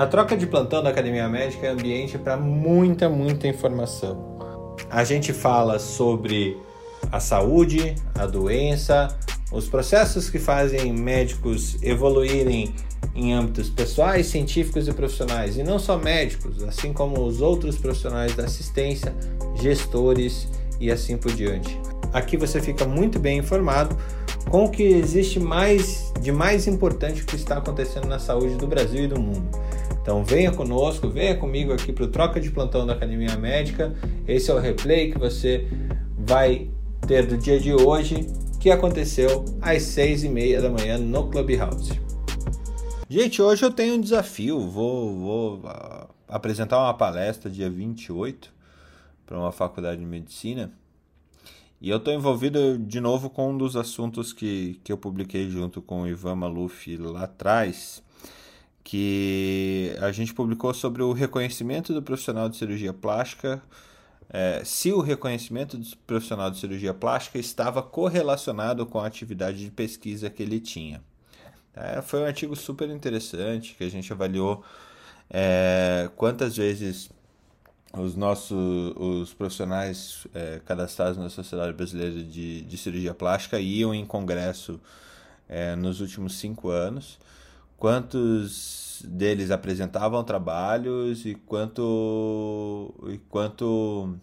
A troca de plantão da Academia Médica é ambiente para muita, muita informação. A gente fala sobre a saúde, a doença, os processos que fazem médicos evoluírem em âmbitos pessoais, científicos e profissionais, e não só médicos, assim como os outros profissionais da assistência, gestores e assim por diante. Aqui você fica muito bem informado com o que existe mais de mais importante que está acontecendo na saúde do Brasil e do mundo. Então venha conosco, venha comigo aqui para o Troca de Plantão da Academia Médica. Esse é o replay que você vai ter do dia de hoje, que aconteceu às seis e meia da manhã no Clubhouse. Gente, hoje eu tenho um desafio. Vou, vou uh, apresentar uma palestra dia 28 para uma faculdade de medicina. E eu estou envolvido de novo com um dos assuntos que, que eu publiquei junto com o Ivan Maluf lá atrás, que a gente publicou sobre o reconhecimento do profissional de cirurgia plástica, é, se o reconhecimento do profissional de cirurgia plástica estava correlacionado com a atividade de pesquisa que ele tinha. É, foi um artigo super interessante que a gente avaliou é, quantas vezes os nossos os profissionais é, cadastrados na Sociedade Brasileira de, de Cirurgia Plástica iam em congresso é, nos últimos cinco anos, quantos deles apresentavam trabalhos e quanto e quanto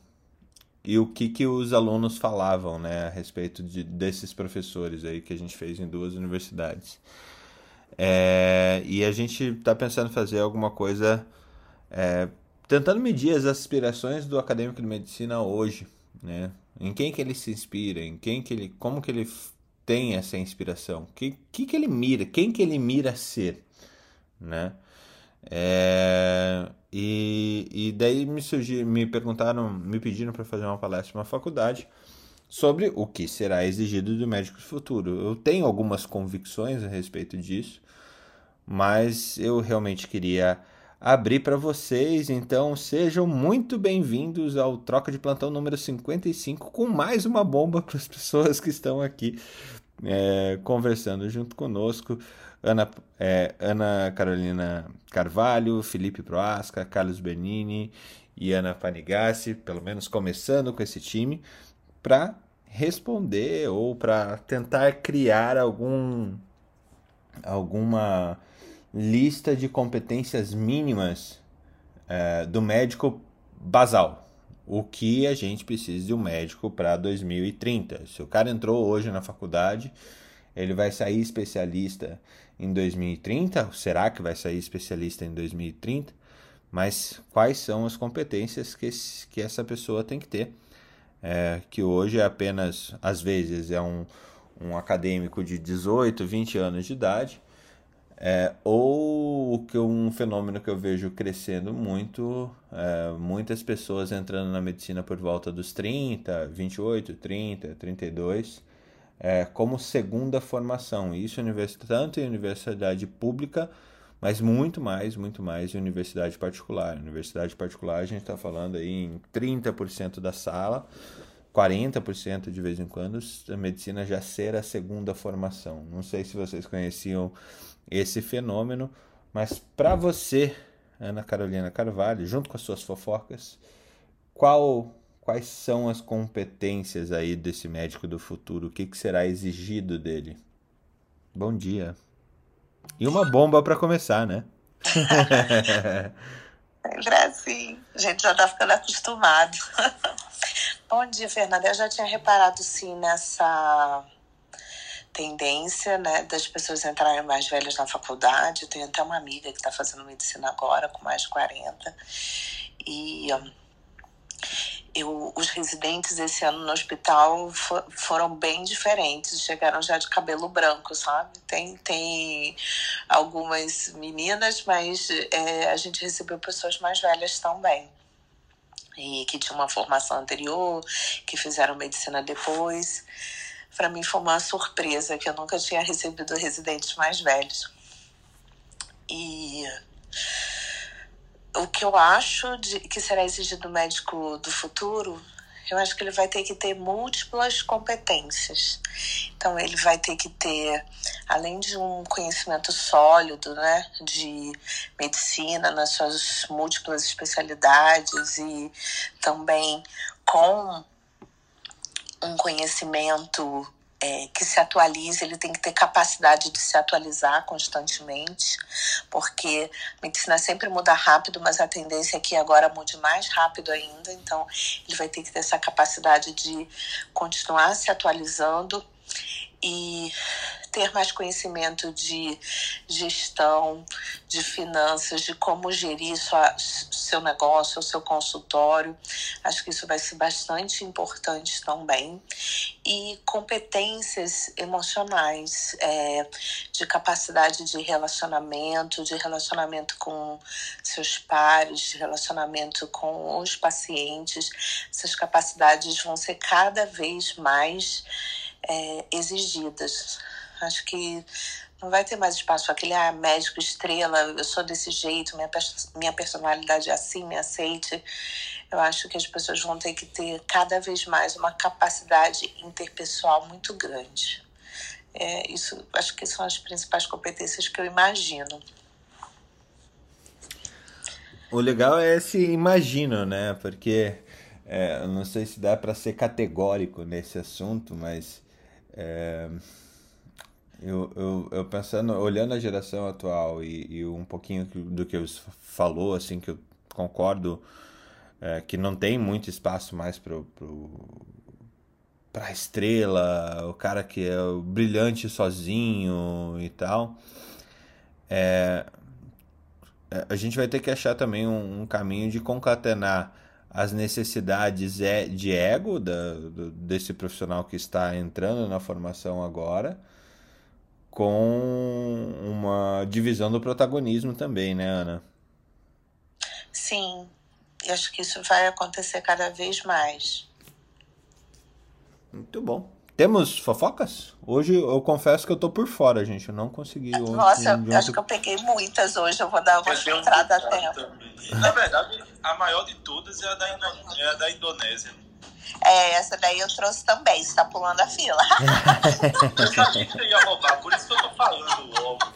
e o que, que os alunos falavam né, a respeito de, desses professores aí que a gente fez em duas universidades. É, e a gente está pensando em fazer alguma coisa é, tentando medir as aspirações do acadêmico de medicina hoje, né? Em quem que ele se inspira, em quem que ele, como que ele tem essa inspiração, que que, que ele mira, quem que ele mira ser, né? É, e, e daí me surgiu, me perguntaram, me pediram para fazer uma palestra uma faculdade sobre o que será exigido do médico do futuro. Eu tenho algumas convicções a respeito disso, mas eu realmente queria abrir para vocês, então sejam muito bem-vindos ao Troca de Plantão número 55 com mais uma bomba para as pessoas que estão aqui é, conversando junto conosco. Ana, é, Ana Carolina Carvalho, Felipe Proasca, Carlos Bernini e Ana Panigassi, pelo menos começando com esse time, para responder ou para tentar criar algum alguma lista de competências mínimas é, do médico basal. O que a gente precisa de um médico para 2030. Se o cara entrou hoje na faculdade, ele vai sair especialista em 2030? Será que vai sair especialista em 2030? Mas quais são as competências que, que essa pessoa tem que ter? É, que hoje é apenas, às vezes, é um, um acadêmico de 18, 20 anos de idade, é, ou que um fenômeno que eu vejo crescendo muito, é, muitas pessoas entrando na medicina por volta dos 30, 28, 30, 32, é, como segunda formação. Isso tanto em universidade pública, mas muito mais, muito mais em universidade particular. Universidade particular, a gente está falando aí em 30% da sala, 40% de vez em quando, a medicina já ser a segunda formação. Não sei se vocês conheciam esse fenômeno, mas para você, Ana Carolina Carvalho, junto com as suas fofocas, qual quais são as competências aí desse médico do futuro? O que, que será exigido dele? Bom dia. E uma bomba para começar, né? Assim. A gente já tá ficando acostumado. Bom dia, Fernanda. Eu já tinha reparado, sim, nessa tendência né, das pessoas entrarem mais velhas na faculdade. Eu tenho até uma amiga que está fazendo medicina agora, com mais de 40. E eu, os residentes esse ano no hospital for, foram bem diferentes. Chegaram já de cabelo branco, sabe? Tem, tem algumas meninas, mas é, a gente recebeu pessoas mais velhas também e que tinham uma formação anterior, que fizeram medicina depois para mim foi uma surpresa que eu nunca tinha recebido residentes mais velhos. E o que eu acho de, que será exigido do médico do futuro, eu acho que ele vai ter que ter múltiplas competências. Então, ele vai ter que ter, além de um conhecimento sólido, né, de medicina nas suas múltiplas especialidades e também com um conhecimento é, que se atualize, ele tem que ter capacidade de se atualizar constantemente, porque a medicina sempre muda rápido, mas a tendência é que agora mude mais rápido ainda, então ele vai ter que ter essa capacidade de continuar se atualizando e ter mais conhecimento de gestão, de finanças, de como gerir sua, seu negócio, seu consultório. Acho que isso vai ser bastante importante também. E competências emocionais, é, de capacidade de relacionamento, de relacionamento com seus pares, de relacionamento com os pacientes. Essas capacidades vão ser cada vez mais é, exigidas. Acho que não vai ter mais espaço para aquele ah, médico estrela, eu sou desse jeito, minha, minha personalidade é assim, me aceite. Eu acho que as pessoas vão ter que ter cada vez mais uma capacidade interpessoal muito grande. É, isso acho que são as principais competências que eu imagino. O legal é esse imagino, né? Porque é, eu não sei se dá para ser categórico nesse assunto, mas é, eu, eu, eu, pensando, olhando a geração atual e, e um pouquinho do que você falou, assim, que eu concordo é, que não tem muito espaço mais para pro, pra estrela, o cara que é o brilhante sozinho e tal. É, é a gente vai ter que achar também um, um caminho de concatenar as necessidades é de ego da, desse profissional que está entrando na formação agora, com uma divisão do protagonismo também, né, Ana? Sim, e acho que isso vai acontecer cada vez mais. Muito bom. Temos fofocas? Hoje eu confesso que eu tô por fora, gente. Eu não consegui. Nossa, eu acho que eu peguei muitas hoje. Eu vou dar uma entrada até. Na verdade, a maior de todas é a da, é a da Indonésia. É, essa daí eu trouxe também. Você tá pulando a fila. eu sabia que você ia roubar, por isso que eu tô falando logo.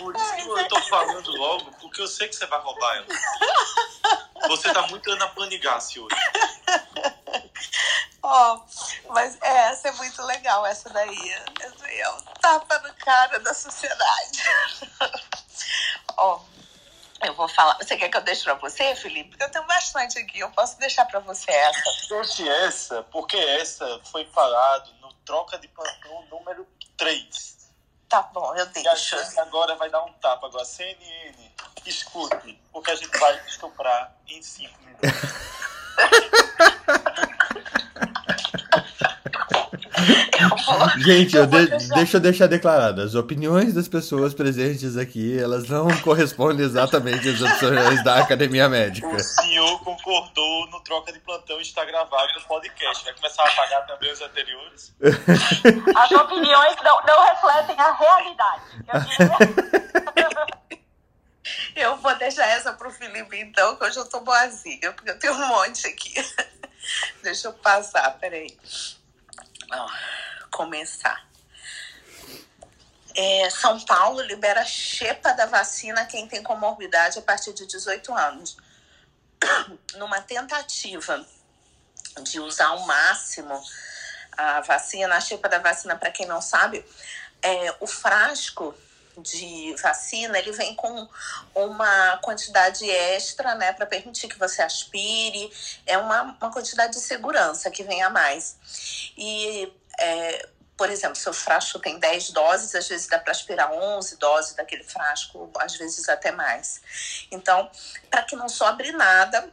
Por isso que eu tô falando logo, porque eu sei que você vai roubar ela. Você tá muito Ana Panigassi hoje. Ó, oh, mas é, essa é muito legal, essa daí. Essa aí é um tapa no cara da sociedade. Ó, oh, eu vou falar. Você quer que eu deixe pra você, Felipe? Porque eu tenho bastante aqui, eu posso deixar pra você essa. Deixe essa, porque essa foi falado no troca de plantão número 3. Tá bom, eu deixo. E a agora vai dar um tapa. Agora, CNN, escute, porque a gente vai estuprar em 5 minutos. Gente, eu de, deixa eu deixar declarado, as opiniões das pessoas presentes aqui, elas não correspondem exatamente às opiniões da Academia Médica. O senhor concordou no troca de plantão está gravado no podcast. Vai começar a apagar também os anteriores? As opiniões não, não refletem a realidade. Eu vou deixar essa pro Felipe, então, que hoje eu tô boazinha, porque eu tenho um monte aqui. Deixa eu passar, peraí. Ó, começar. É, São Paulo libera xepa da vacina quem tem comorbidade a partir de 18 anos. Numa tentativa de usar ao máximo a vacina, a xepa da vacina, para quem não sabe, é, o frasco de vacina, ele vem com uma quantidade extra, né, para permitir que você aspire. É uma, uma quantidade de segurança que vem a mais. E, é, por exemplo, seu frasco tem 10 doses, às vezes dá para aspirar 11 doses daquele frasco, às vezes até mais. Então, para que não sobre nada,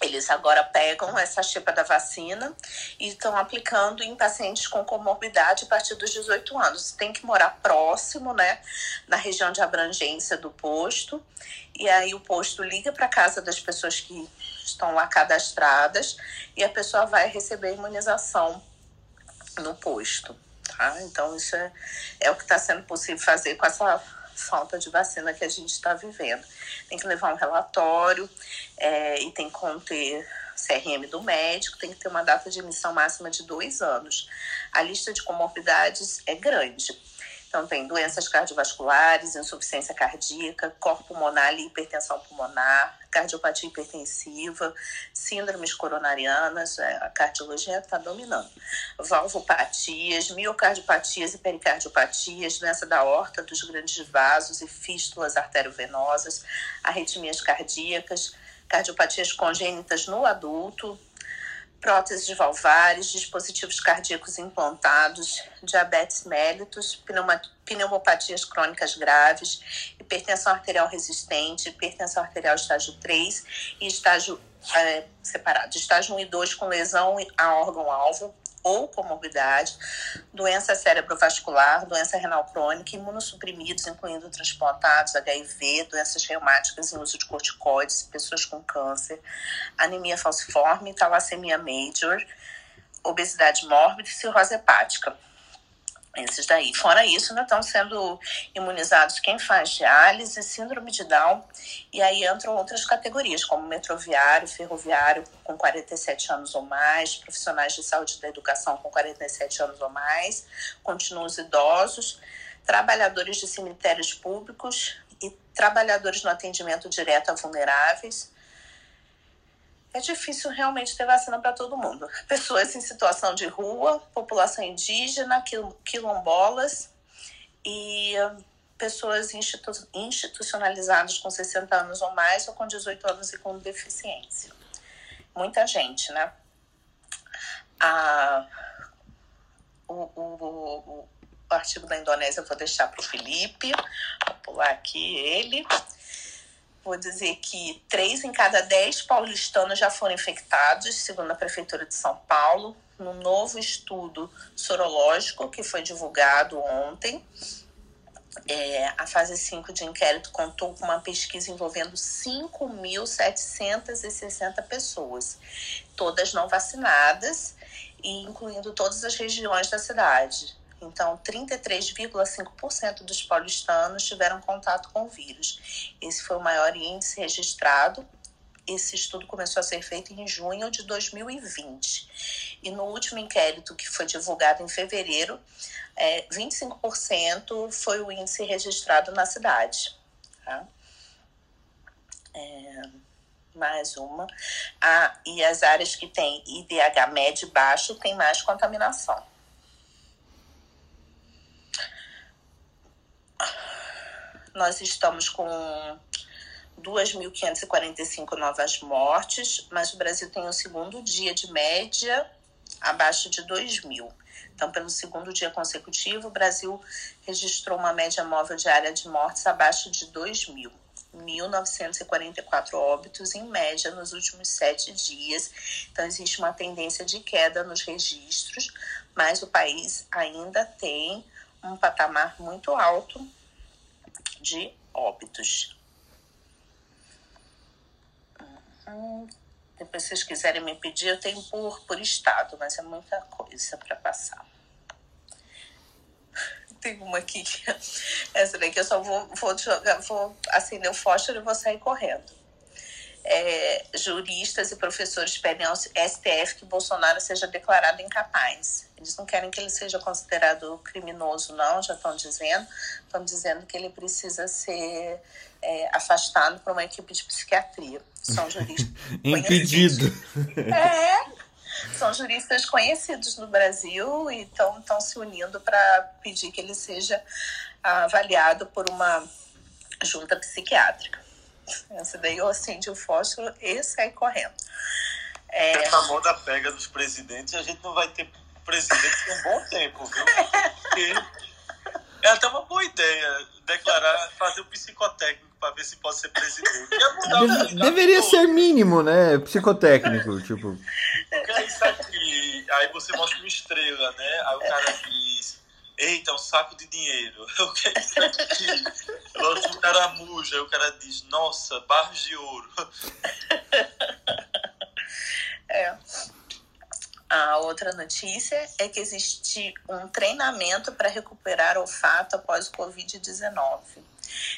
eles agora pegam essa chipa da vacina e estão aplicando em pacientes com comorbidade a partir dos 18 anos. Tem que morar próximo, né, na região de abrangência do posto. E aí o posto liga para casa das pessoas que estão lá cadastradas e a pessoa vai receber a imunização no posto. Tá? Então, isso é, é o que está sendo possível fazer com essa falta de vacina que a gente está vivendo. Tem que levar um relatório é, e tem que conter CRM do médico, tem que ter uma data de emissão máxima de dois anos. A lista de comorbidades é grande. Então, tem doenças cardiovasculares, insuficiência cardíaca, corpo pulmonar e hipertensão pulmonar, cardiopatia hipertensiva, síndromes coronarianas, é, a cardiologia está dominando. Valvopatias, miocardiopatias e pericardiopatias, doença da horta, dos grandes vasos e fístulas arteriovenosas, arritmias cardíacas, cardiopatias congênitas no adulto, próteses valvares, dispositivos cardíacos implantados, diabetes mellitus, pneumopatias crônicas graves, hipertensão arterial resistente, hipertensão arterial estágio 3 e estágio é, separado, estágio 1 e 2 com lesão a órgão-alvo, ou comorbidade, doença cerebrovascular, doença renal crônica, imunossuprimidos, incluindo transplantados, HIV, doenças reumáticas em uso de corticoides, pessoas com câncer, anemia falciforme, talassemia major, obesidade mórbida e cirrose hepática. Esses daí. Fora isso, ainda estão sendo imunizados quem faz diálise, síndrome de Down, e aí entram outras categorias, como metroviário, ferroviário com 47 anos ou mais, profissionais de saúde da educação com 47 anos ou mais, continuam os idosos, trabalhadores de cemitérios públicos e trabalhadores no atendimento direto a vulneráveis, é difícil realmente ter vacina para todo mundo. Pessoas em situação de rua, população indígena, quilombolas e pessoas institu institucionalizadas com 60 anos ou mais ou com 18 anos e com deficiência. Muita gente, né? A, o, o, o, o artigo da Indonésia eu vou deixar para o Felipe, vou pular aqui ele vou dizer que três em cada dez paulistanos já foram infectados, segundo a Prefeitura de São Paulo, no novo estudo sorológico que foi divulgado ontem. É, a fase 5 de inquérito contou com uma pesquisa envolvendo 5.760 pessoas, todas não vacinadas, e incluindo todas as regiões da cidade. Então, 33,5% dos paulistanos tiveram contato com o vírus. Esse foi o maior índice registrado. Esse estudo começou a ser feito em junho de 2020. E no último inquérito, que foi divulgado em fevereiro, é, 25% foi o índice registrado na cidade. Tá? É, mais uma. Ah, e as áreas que têm IDH médio e baixo têm mais contaminação. Nós estamos com 2.545 novas mortes, mas o Brasil tem o segundo dia de média abaixo de 2 mil. Então, pelo segundo dia consecutivo, o Brasil registrou uma média móvel diária de mortes abaixo de 2 mil. 1.944 óbitos em média nos últimos sete dias. Então, existe uma tendência de queda nos registros, mas o país ainda tem um patamar muito alto de óbitos. Uhum. Depois, se vocês quiserem me pedir, eu tenho por, por estado, mas é muita coisa para passar. Tem uma aqui, essa daqui eu só vou, vou jogar, vou acender o fósforo e vou sair correndo é, juristas e professores pedem ao STF que Bolsonaro seja declarado incapaz. Eles não querem que ele seja considerado criminoso, não, já estão dizendo. Estão dizendo que ele precisa ser é, afastado por uma equipe de psiquiatria. São juristas. Impedido. É. São juristas conhecidos no Brasil e estão se unindo para pedir que ele seja avaliado por uma junta psiquiátrica. Essa daí eu acende o fósforo e sai correndo. É... Essa moda pega dos presidentes, a gente não vai ter presidente por um bom tempo, viu? Porque é até uma boa ideia declarar, fazer o psicotécnico para ver se pode ser presidente. Deve, deveria ser mínimo, né? Psicotécnico, tipo. Porque aí, sabe, aí você mostra uma estrela, né? Aí o cara diz eita, é um saco de dinheiro. Eu quero aqui. o cara muja, o cara diz, nossa, barros de ouro. É. A outra notícia é que existe um treinamento para recuperar o olfato após o Covid-19.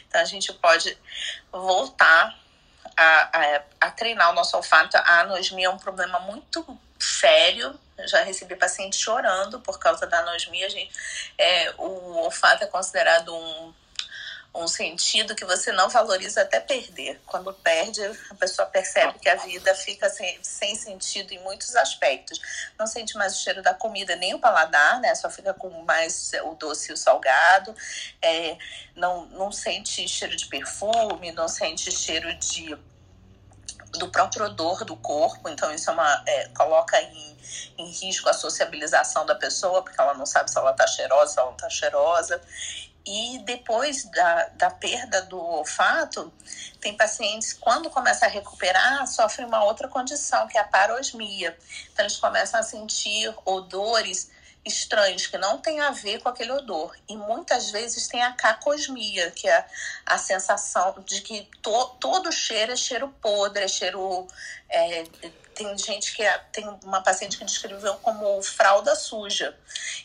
Então a gente pode voltar a, a, a treinar o nosso olfato. A anosmia é um problema muito sério. Já recebi pacientes chorando por causa da anosmia. Gente, é, o olfato é considerado um um sentido que você não valoriza até perder. Quando perde, a pessoa percebe que a vida fica sem, sem sentido em muitos aspectos. Não sente mais o cheiro da comida, nem o paladar, né? Só fica com mais o doce e o salgado. É, não, não sente cheiro de perfume, não sente cheiro de do próprio odor do corpo, então isso é uma, é, coloca em, em risco a sociabilização da pessoa, porque ela não sabe se ela está cheirosa, se ela não está cheirosa. E depois da, da perda do olfato, tem pacientes, quando começa a recuperar, sofrem uma outra condição, que é a parosmia. Então, eles começam a sentir odores estranhos que não tem a ver com aquele odor. E muitas vezes tem a cacosmia, que é a sensação de que to, todo cheiro é cheiro podre, é cheiro. É, tem gente que. É, tem uma paciente que descreveu como fralda suja.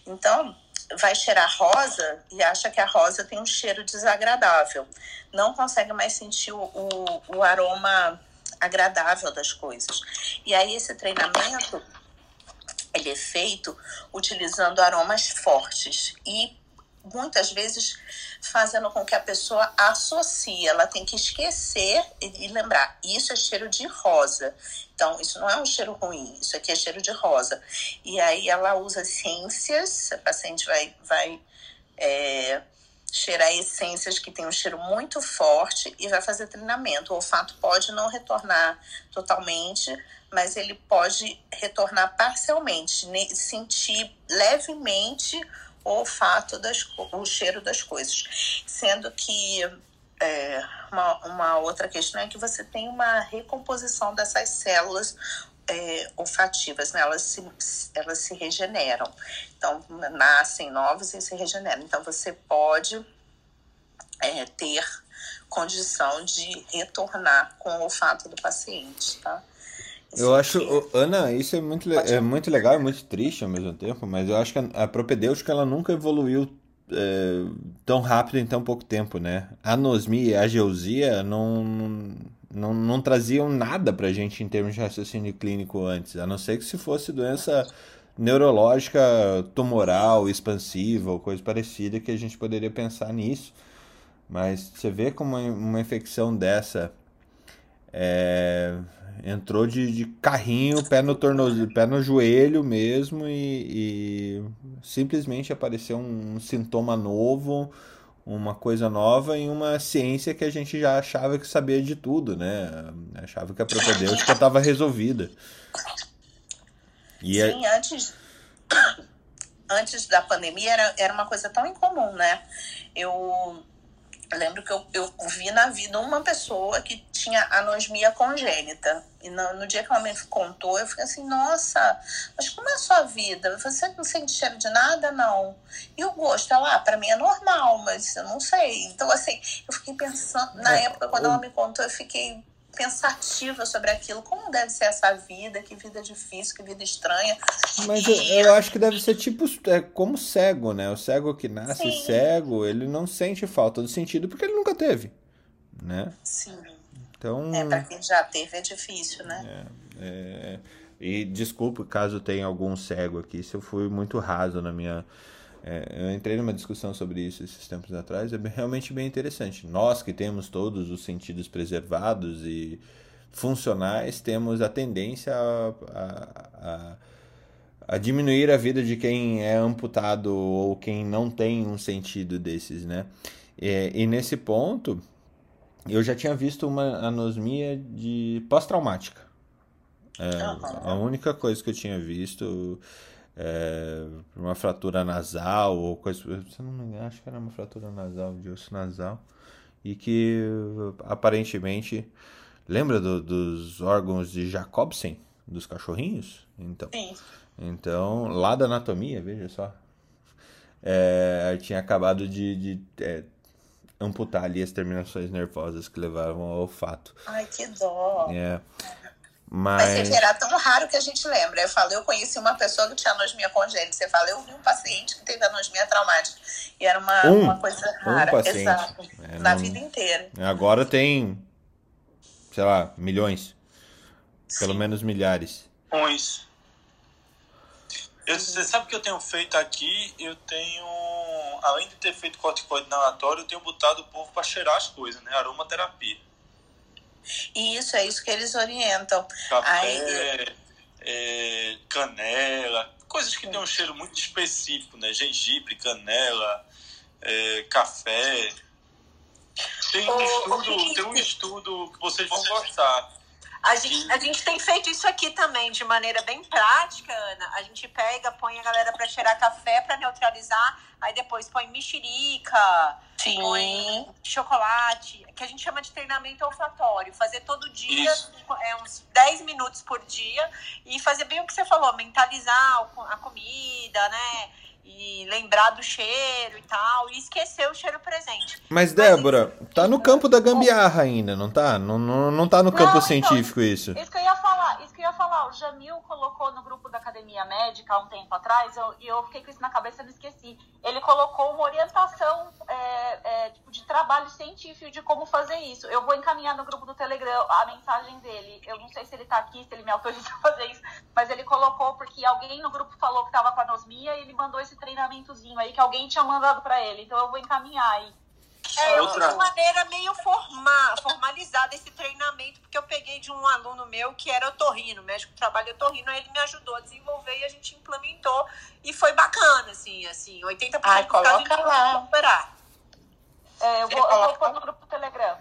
Então vai cheirar rosa e acha que a rosa tem um cheiro desagradável. Não consegue mais sentir o, o, o aroma agradável das coisas. E aí esse treinamento ele é feito utilizando aromas fortes e muitas vezes fazendo com que a pessoa associe, ela tem que esquecer e lembrar, isso é cheiro de rosa. Então, isso não é um cheiro ruim, isso aqui é cheiro de rosa. E aí ela usa essências, a paciente vai, vai é, cheirar essências que tem um cheiro muito forte e vai fazer treinamento. O olfato pode não retornar totalmente, mas ele pode retornar parcialmente, sentir levemente o olfato, das, o cheiro das coisas. Sendo que é, uma, uma outra questão é que você tem uma recomposição dessas células é, olfativas, né? elas, se, elas se regeneram. Então, nascem novos e se regeneram. Então, você pode é, ter condição de retornar com o olfato do paciente, tá? Eu acho, Ana, isso é muito, é muito legal e muito triste ao mesmo tempo, mas eu acho que a, a propedêutica ela nunca evoluiu é, tão rápido em tão pouco tempo, né? A anosmia e a geosia não, não, não traziam nada pra gente em termos de raciocínio clínico antes, a não ser que se fosse doença neurológica tumoral, expansiva ou coisa parecida que a gente poderia pensar nisso. Mas você vê como uma infecção dessa é, entrou de, de, carrinho, pé no tornozelo, pé no joelho mesmo e, e simplesmente apareceu um, um, sintoma novo, uma coisa nova em uma ciência que a gente já achava que sabia de tudo, né? Achava que a propedêutica estava resolvida. E Sim, antes antes da pandemia era, era uma coisa tão incomum, né? Eu eu lembro que eu, eu vi na vida uma pessoa que tinha anosmia congênita. E no, no, dia que ela me contou, eu fiquei assim, nossa, mas como é a sua vida? Você não sente cheiro de nada? Não. E o gosto? Ela, ah, pra mim é normal, mas eu não sei. Então, assim, eu fiquei pensando, na é, época, quando ela me contou, eu fiquei pensativa sobre aquilo. Como deve ser essa vida? Que vida difícil, que vida estranha. Mas eu, eu, acho que deve ser tipo é como cego, né? O cego que nasce Sim. cego, ele não sente falta do sentido porque ele nunca teve, né? Sim. Então... É, pra quem já teve é difícil, né? É, é... E desculpe caso tenha algum cego aqui, se eu fui muito raso na minha é, eu entrei numa discussão sobre isso esses tempos atrás, é realmente bem interessante. Nós que temos todos os sentidos preservados e funcionais, temos a tendência a, a, a, a diminuir a vida de quem é amputado ou quem não tem um sentido desses, né? E, e nesse ponto, eu já tinha visto uma anosmia de pós-traumática. É, a única coisa que eu tinha visto é, uma fratura nasal ou coisa. Se não me engano, acho que era uma fratura nasal, de osso nasal. E que aparentemente. Lembra do, dos órgãos de Jacobsen, dos cachorrinhos? Então, Sim. então lá da anatomia, veja só. É, tinha acabado de, de é, amputar ali as terminações nervosas que levavam ao olfato. Ai, que dó. É. Mas, Mas era tão raro que a gente lembra. Eu falei, eu conheci uma pessoa que tinha anosmia congênita. Você fala, eu vi um paciente que teve anosmia traumática. E era uma, um, uma coisa rara. Um paciente. Exato. É, na não... vida inteira. Agora tem sei lá, milhões. Pelo menos milhares. Uns. Eu, você sabe o que eu tenho feito aqui? Eu tenho, além de ter feito corticoide inalatório, eu tenho botado o povo para cheirar as coisas, né? Aromaterapia. Isso, é isso que eles orientam. Café, Aí- é, canela, coisas que têm um cheiro muito específico, né? Gengibre, canela, é, café. Tem um, estudo, tem um estudo que vocês vão gostar. A gente, a gente tem feito isso aqui também de maneira bem prática, Ana. A gente pega, põe a galera pra cheirar café pra neutralizar, aí depois põe mexerica, Sim. põe chocolate, que a gente chama de treinamento olfatório. Fazer todo dia, Isso. é, uns 10 minutos por dia, e fazer bem o que você falou, mentalizar a comida, né? E lembrar do cheiro e tal, e esquecer o cheiro presente. Mas, Débora, tá no campo da gambiarra ainda, não tá? Não, não, não tá no campo Não, então, científico isso. Isso que eu ia falar, isso que eu ia falar. O Jamil colocou no grupo da Academia Médica há um tempo atrás, eu- e eu fiquei com isso na cabeça e não esqueci. Ele colocou uma orientação é, é, tipo, de trabalho científico de como fazer isso. Eu vou encaminhar no grupo do Telegram a mensagem dele. Eu não sei se ele tá aqui, se ele me autoriza a fazer isso, mas ele colocou porque alguém no grupo falou que tava com anosmia e ele mandou esse treinamentozinho aí que alguém tinha mandado pra ele. Então eu vou encaminhar aí. É, Outra- de maneira meio forma, formalizada esse treinamento, porque eu peguei de um aluno meu que era otorrino, médico que trabalha otorrino, aí ele me ajudou a desenvolver e a gente implementou e foi bacana, assim, assim, 80% Ai, gente coloca lá. recuperar. É, eu, vou, eu vou pôr no grupo do Telegram.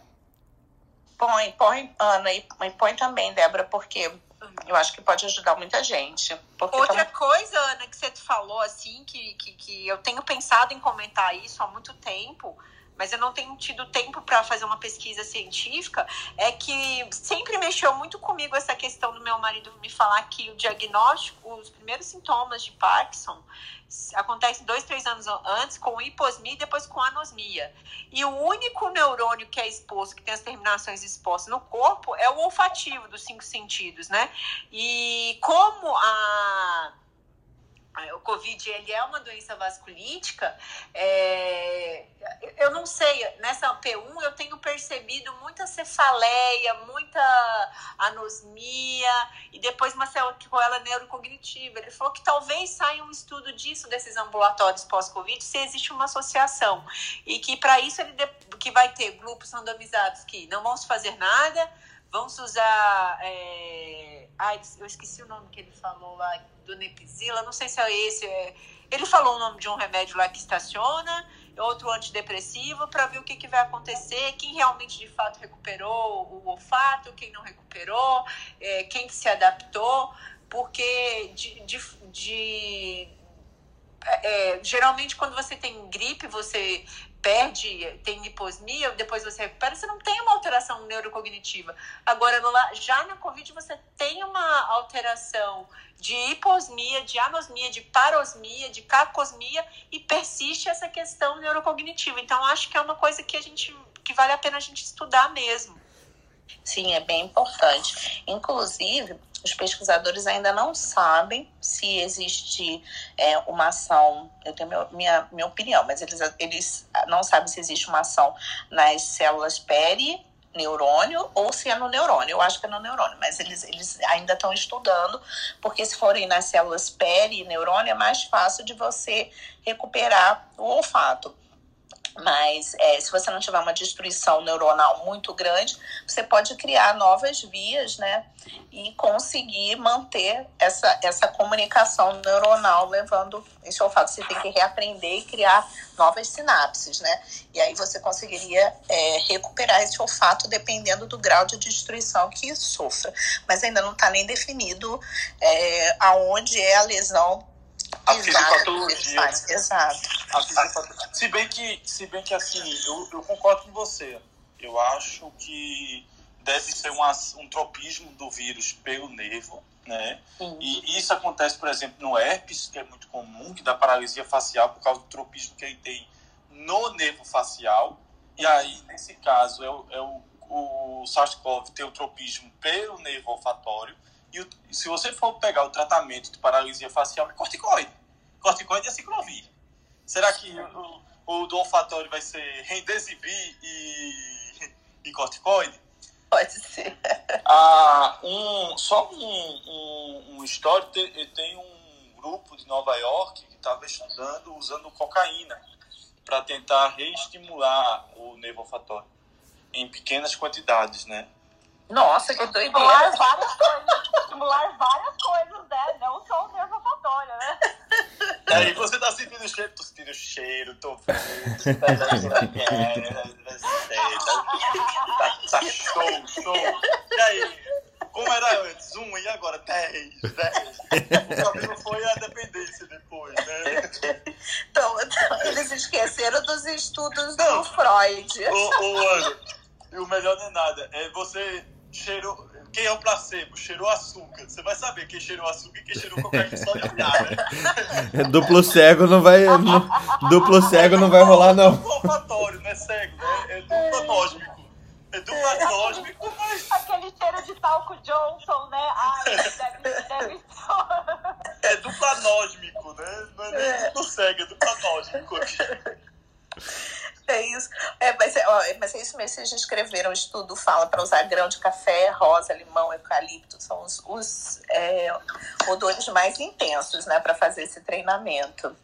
Põe, põe, Ana, e e põe também, Débora, porque eu acho que pode ajudar muita gente. Outra tam- coisa, Ana, que você falou, assim, que, que, que eu tenho pensado em comentar isso há muito tempo, mas eu não tenho tido tempo para fazer uma pesquisa científica, é que sempre mexeu muito comigo essa questão do meu marido me falar que o diagnóstico, os primeiros sintomas de Parkinson acontecem dois, três anos antes com hiposmia e depois com anosmia. E o único neurônio que é exposto, que tem as terminações expostas no corpo, é o olfativo dos cinco sentidos, né? E como a- o Covid ele é uma doença vasculítica, é, eu não sei, nessa P1 eu tenho percebido muita cefaleia, muita anosmia e depois uma sequela neurocognitiva. Ele falou que talvez saia um estudo disso desses ambulatórios pós-Covid, se existe uma associação. E que para isso ele de- que vai ter grupos randomizados que não vão se fazer nada, se usar. É... Ai, eu esqueci o nome que ele falou lá, do Nepizila, não sei se é esse. é- Ele falou o nome de um remédio lá que estaciona, outro antidepressivo, para ver o que, que vai acontecer, quem realmente de fato recuperou o olfato, quem não recuperou, é, quem que se adaptou, porque de- de- de é, geralmente quando você tem gripe, você perde, tem hiposmia, depois você recupera, você não tem uma alteração neurocognitiva. Agora, lá- já na Covid, você tem uma alteração de hiposmia, de anosmia, de parosmia, de cacosmia e persiste essa questão neurocognitiva. Então, acho que é uma coisa que a gente que vale a pena a gente estudar mesmo. Sim, é bem importante. Inclusive, os pesquisadores ainda não sabem se existe é, uma ação, eu tenho meu- minha, minha opinião, mas eles, eles não sabem se existe uma ação nas células peri-neurônio ou se é no neurônio. Eu acho que é no neurônio, mas eles, eles ainda estão estudando, porque se forem nas células peri-neurônio, é mais fácil de você recuperar o olfato. Mas é, se você não tiver uma destruição neuronal muito grande, você pode criar novas vias, né? E conseguir manter essa, essa comunicação neuronal, levando esse olfato. Você tem que reaprender e criar novas sinapses, né? E aí você conseguiria é, recuperar esse olfato dependendo do grau de destruição que sofra. Mas ainda não está nem definido é, aonde é a lesão. A exata que fisiopatologia, ele faz. Exato. A fisiopatologia. Se bem que, se bem que assim, eu, eu concordo com você. Eu acho que deve ser um, ass- um tropismo do vírus pelo nervo, né? E isso acontece, por exemplo, no herpes, que é muito comum, que dá paralisia facial por causa do tropismo que ele tem no nervo facial. E aí, nesse caso, é o, é o, o SARS-CoV tem o tropismo pelo nervo olfatório. E o- se você for pegar o tratamento de paralisia facial, é corticoide. Corticoide é ciclovir. Será que o, o do olfatório vai ser remdesivir e, e corticoide? Pode ser. Ah, um, só um, um, um histórico, tem um grupo de Nova York que estava estudando usando cocaína para tentar reestimular o nervo olfatório em pequenas quantidades, né? Nossa, que doideira. Estimular várias coisas. Estimular várias coisas, né? Não só o nervo olfatório, né? Aí você tá sentindo o cheiro, tô sentindo o cheiro, tô vendo, tá, tá, tá show, show. E aí, como era antes? Um e agora dez, dez. O cabelo foi a dependência depois, né? Então, então, eles esqueceram dos estudos do Freud. Ô, ô, Ana, e o melhor não é nada, é você cheirou. Quem é o placebo? Cheirou açúcar. Você vai saber quem cheirou açúcar e quem cheirou cocaína só de olhar, né? Duplo cego não vai. não- duplo cego não vai rolar, não. Duplo olfatório, não é cego, né? É duplo anósmico. É duplo anósmico, mas Aquele cheiro de talco Johnson, né? Ai, deve, deve é duplo anósmico, né? Não é nem duplo cego, é duplo anósmico aqui. É isso. É, mas, é, ó, mas é isso mesmo, vocês escreveram, o estudo fala para usar grão de café, rosa, limão, eucalipto, são os, os, é, odores mais intensos, né, para fazer esse treinamento.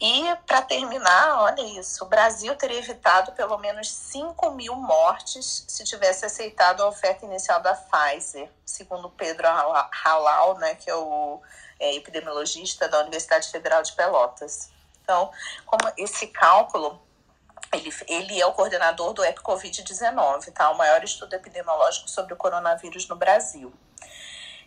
E, para terminar, olha isso, o Brasil teria evitado pelo menos 5 mil mortes se tivesse aceitado a oferta inicial da Pfizer, segundo Pedro Halal, né, que é o é, epidemiologista da Universidade Federal de Pelotas. Então, como esse cálculo, ele, ele é o coordenador do EpiCovid-19, tá? O maior estudo epidemiológico sobre o coronavírus no Brasil.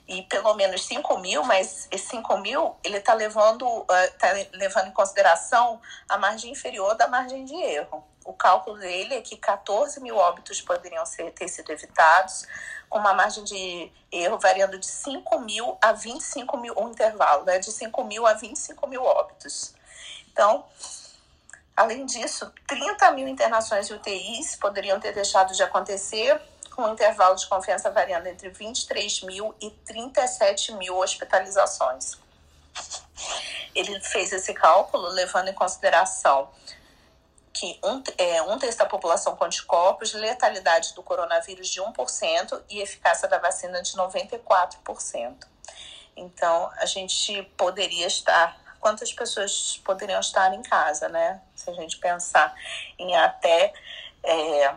E pelo menos 5 mil, mas esse 5 mil, ele está levando, uh, tá levando em consideração a margem inferior da margem de erro. O cálculo dele é que 14 mil óbitos poderiam ser, ter sido evitados, com uma margem de erro variando de 5 mil a 25 mil, um intervalo, né? De 5 mil a 25 mil óbitos. Então, além disso, 30 mil internações de UTIs poderiam ter deixado de acontecer, com um intervalo de confiança variando entre 23 mil e 37 mil hospitalizações. Ele fez esse cálculo levando em consideração que um, é, um terço da população com anticorpos, letalidade do coronavírus de 1% e eficácia da vacina de 94%. Então, a gente poderia estar quantas pessoas poderiam estar em casa, né? Se a gente pensar em até é,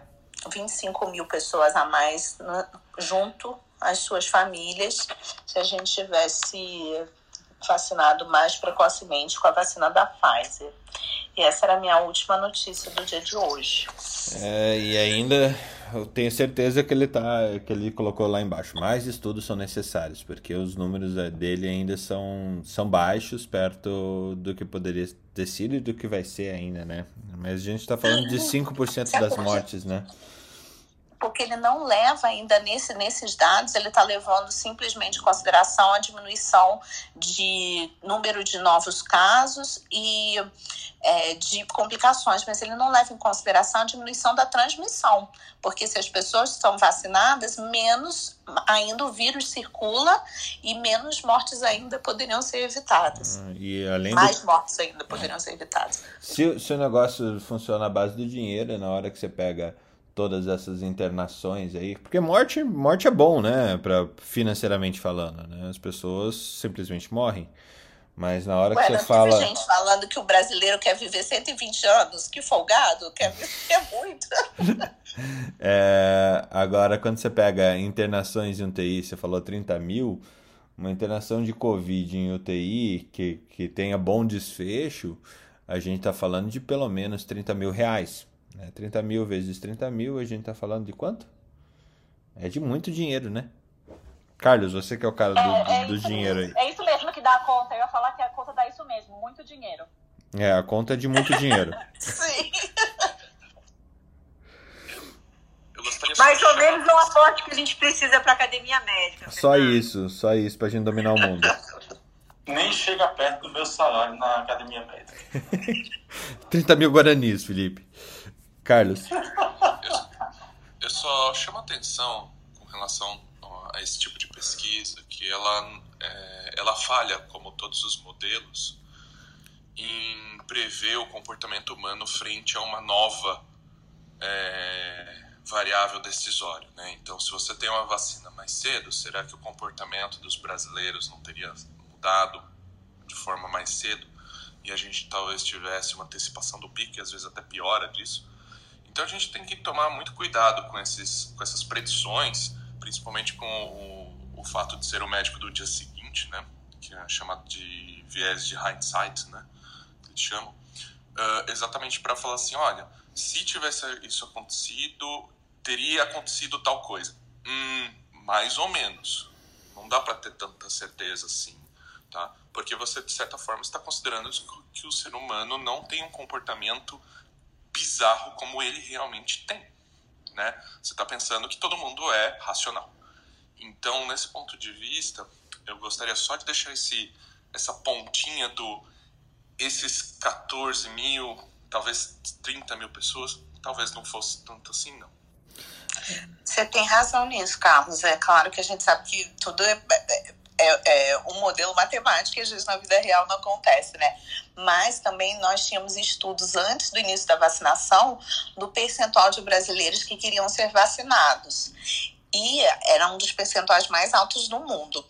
25 mil pessoas a mais no, junto às suas famílias, se a gente tivesse vacinado mais precocemente com a vacina da Pfizer. E essa era a minha última notícia do dia de hoje. É, e ainda eu tenho certeza que ele tá, que ele colocou lá embaixo. Mais estudos são necessários, porque os números é, dele ainda são, são baixos perto do que poderia ter sido e do que vai ser ainda, né? Mas a gente está falando de 5% das mortes, né? Porque ele não leva ainda nesse, nesses dados, ele está levando simplesmente em consideração a diminuição de número de novos casos e é, de complicações, mas ele não leva em consideração a diminuição da transmissão, porque se as pessoas estão vacinadas, menos ainda o vírus circula e menos mortes ainda poderiam ser evitadas. Ah, e além Mais do... mortes ainda poderiam ser evitadas. Se, se o negócio funciona à base do dinheiro, na hora que você pega todas essas internações aí, porque morte, morte é bom, né, para financeiramente falando, né? As pessoas simplesmente morrem. Mas na hora Ué, que você fala, teve gente falando que o brasileiro quer viver 120 anos, que folgado, quer viver muito. é, agora quando você pega internações em UTI, você falou 30 mil, uma internação de Covid em UTI que, que tenha bom desfecho, a gente está falando de pelo menos 30 mil reais. Né? 30 mil vezes 30 mil, a gente está falando de quanto? É de muito dinheiro, né? Carlos, você que é o cara do, É, é do dinheiro aí. mesmo. É isso mesmo que dá a conta. Eu ia falar que a conta dá isso mesmo, muito dinheiro. É, a conta é de muito dinheiro. Sim. Mais ou menos é o aporte que a gente precisa para academia médica. Só isso, só isso pra gente dominar o mundo. Nem chega perto do meu salário na academia médica. 30 mil guaranis, Felipe. Carlos. Eu só chamo atenção com relação a esse tipo de pesquisa que ela, é, ela falha, como todos os modelos, em prever o comportamento humano frente a uma nova é, variável decisório, né? Então, se você tem uma vacina mais cedo, será que o comportamento dos brasileiros não teria mudado de forma mais cedo e a gente talvez tivesse uma antecipação do pico e às vezes até piora disso? Então, a gente tem que tomar muito cuidado com esses com essas predições, principalmente com o, o fato de ser o médico do dia seguinte, né? Que é chamado de viés de hindsight, né? Que eles chamam, uh, exatamente para falar assim, olha, se tivesse isso acontecido, teria acontecido tal coisa. Hum, mais ou menos. Não dá para ter tanta certeza assim, tá? Porque você, de certa forma, está considerando que o ser humano não tem um comportamento bizarro como ele realmente tem, né? Você está pensando que todo mundo é racional. Então, nesse ponto de vista, eu gostaria só de deixar esse, essa pontinha do esses 14 mil, talvez 30 mil pessoas, talvez não fosse tanto assim, não. Você tem razão nisso, Carlos. É claro que a gente sabe que tudo é, é, é, um modelo matemático e às vezes na vida real não acontece, né? Mas também nós tínhamos estudos antes do início da vacinação do percentual de brasileiros que queriam ser vacinados. E era um dos percentuais mais altos do mundo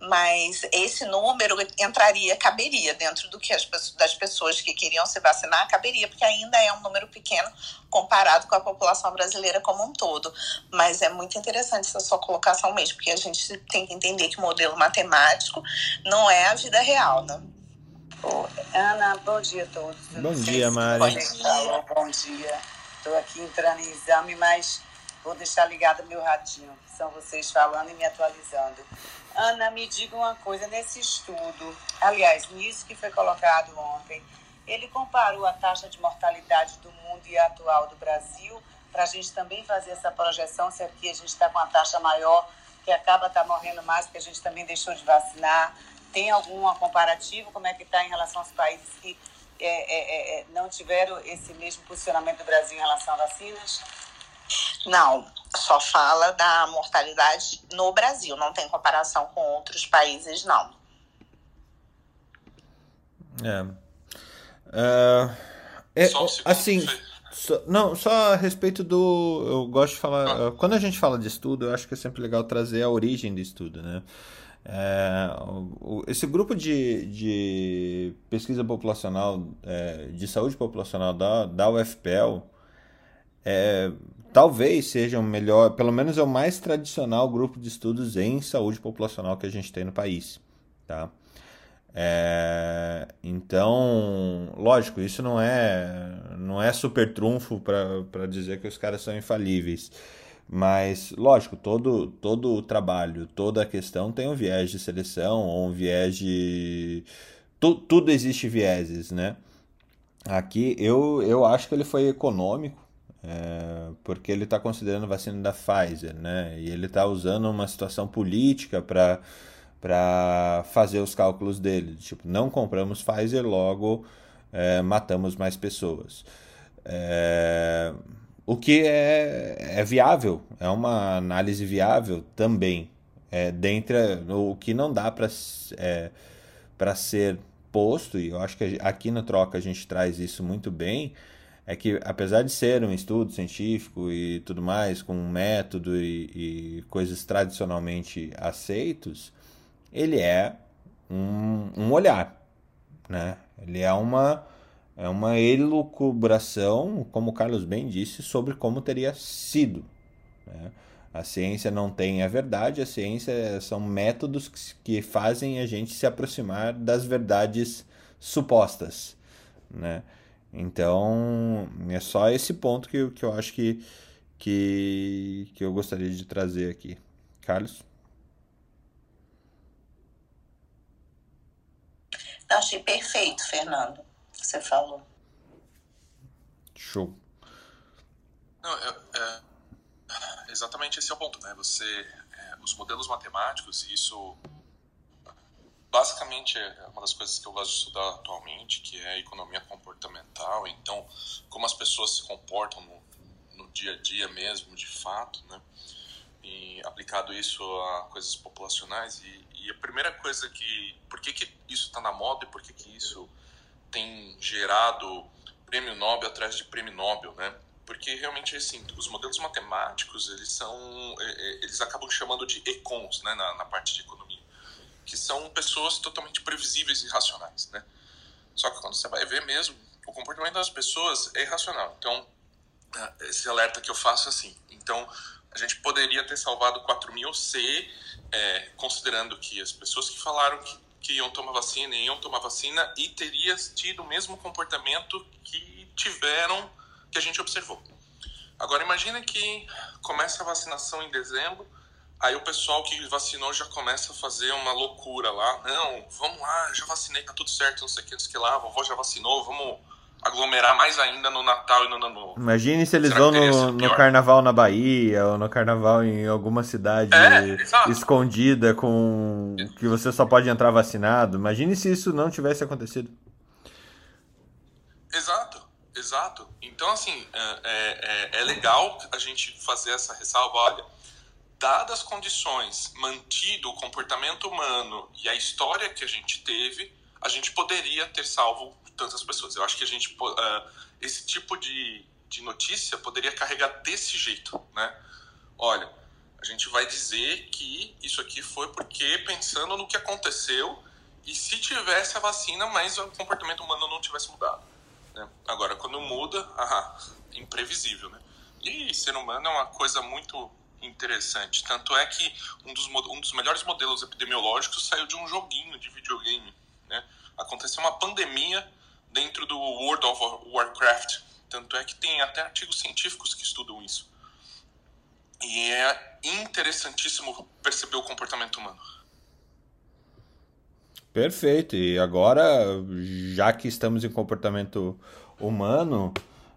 mas esse número entraria, caberia dentro do que as das pessoas que queriam se vacinar, caberia, porque ainda é um número pequeno comparado com a população brasileira como um todo. Mas é muito interessante essa sua colocação mesmo, porque a gente tem que entender que o modelo matemático não é a vida real, né? Ana, bom dia a todos. Bom dia, Mari. Bom dia. Estou aqui entrando em exame, mas vou deixar ligado meu radinho. São vocês falando e me atualizando. Ana, me diga uma coisa, nesse estudo, aliás, nisso que foi colocado ontem, ele comparou a taxa de mortalidade do mundo e a atual do Brasil, para a gente também fazer essa projeção, se aqui a gente está com uma taxa maior, que acaba tá morrendo mais, porque a gente também deixou de vacinar. Tem algum comparativo? Como é que está em relação aos países que é, é, é, não tiveram esse mesmo posicionamento do Brasil em relação a vacinas? Não, só fala da mortalidade no Brasil, não tem comparação com outros países, não. É. Uh, é assim, só, não, só a respeito do. Eu gosto de falar. Ah. Quando a gente fala de estudo, eu acho que é sempre legal trazer a origem do estudo, né? É, o, esse grupo de, de pesquisa populacional, é, de saúde populacional da, da UFPEL, é, talvez seja o melhor, pelo menos é o mais tradicional grupo de estudos em saúde populacional que a gente tem no país, tá? É, então, lógico, isso não é não é super trunfo para dizer que os caras são infalíveis. Mas, lógico, todo, todo o trabalho, toda a questão tem um viés de seleção ou um viés de. Tu, tudo existe vieses, né? Aqui eu, eu acho que ele foi econômico, é, porque ele está considerando vacina da Pfizer, né? E ele está usando uma situação política para para fazer os cálculos dele. Tipo, não compramos Pfizer, logo é, matamos mais pessoas. É, o que é, é viável, é uma análise viável também. É, dentre o que não dá para é, ser posto, e eu acho que aqui na troca a gente traz isso muito bem, é que apesar de ser um estudo científico e tudo mais, com um método e, e coisas tradicionalmente aceitos, ele é um, um olhar, né? Ele é uma é uma elucubração, como o Carlos bem disse, sobre como teria sido. Né? A ciência não tem a verdade, a ciência são métodos que fazem a gente se aproximar das verdades supostas. Né? Então, é só esse ponto que, que eu acho que, que, que eu gostaria de trazer aqui. Carlos? Eu achei perfeito, Fernando, você falou. Show. Não, é, é, exatamente esse é o ponto, né? Você, é, os modelos matemáticos, isso basicamente é uma das coisas que eu gosto de estudar atualmente, que é economia comportamental. Então, como as pessoas se comportam no, no dia a dia mesmo, de fato, né? E aplicado isso a coisas populacionais. E, e a primeira coisa que, por que, que isso está na moda e por que, que isso tem gerado prêmio Nobel atrás de prêmio Nobel, né? porque realmente assim os modelos matemáticos eles são é, é, eles acabam chamando de econs né na, na, parte de economia que são pessoas totalmente previsíveis e racionais né? Só que quando você vai ver mesmo o comportamento das pessoas é irracional. Então é, esse alerta que eu faço assim. Então a gente poderia ter salvado 4 mil se é, considerando que as pessoas que falaram que, que iam tomar vacina iam tomar vacina e teria tido o mesmo comportamento que tiveram que a gente observou. Agora imagine que começa a vacinação em dezembro, aí o pessoal que vacinou já começa a fazer uma loucura lá. Não, vamos lá, já vacinei, tá tudo certo, não sei o que, não sei o que lá, a vovó já vacinou, vamos aglomerar mais ainda no Natal e no Ano Novo. Imagine se eles Será vão no, no, carnaval na Bahia ou no carnaval em alguma cidade é, escondida com que você só pode entrar vacinado. Imagine se isso não tivesse acontecido. Exato. Exato. Então, assim, é, é, é, é legal a gente fazer essa ressalva. Olha, dadas as condições, mantido o comportamento humano e a história que a gente teve, a gente poderia ter salvo tantas pessoas. Eu acho que a gente, uh, esse tipo de, de notícia poderia carregar desse jeito, né? Olha, a gente vai dizer que isso aqui foi porque pensando no que aconteceu e se tivesse a vacina, mas o comportamento humano não tivesse mudado. Né? Agora, quando muda, ah, imprevisível, né? E ser humano é uma coisa muito interessante. Tanto é que um dos, um dos melhores modelos epidemiológicos saiu de um joguinho de videogame. Né? Aconteceu uma pandemia dentro do World of Warcraft. Tanto é que tem até artigos científicos que estudam isso. E é interessantíssimo perceber o comportamento humano. Perfeito. E agora, já que estamos em comportamento humano,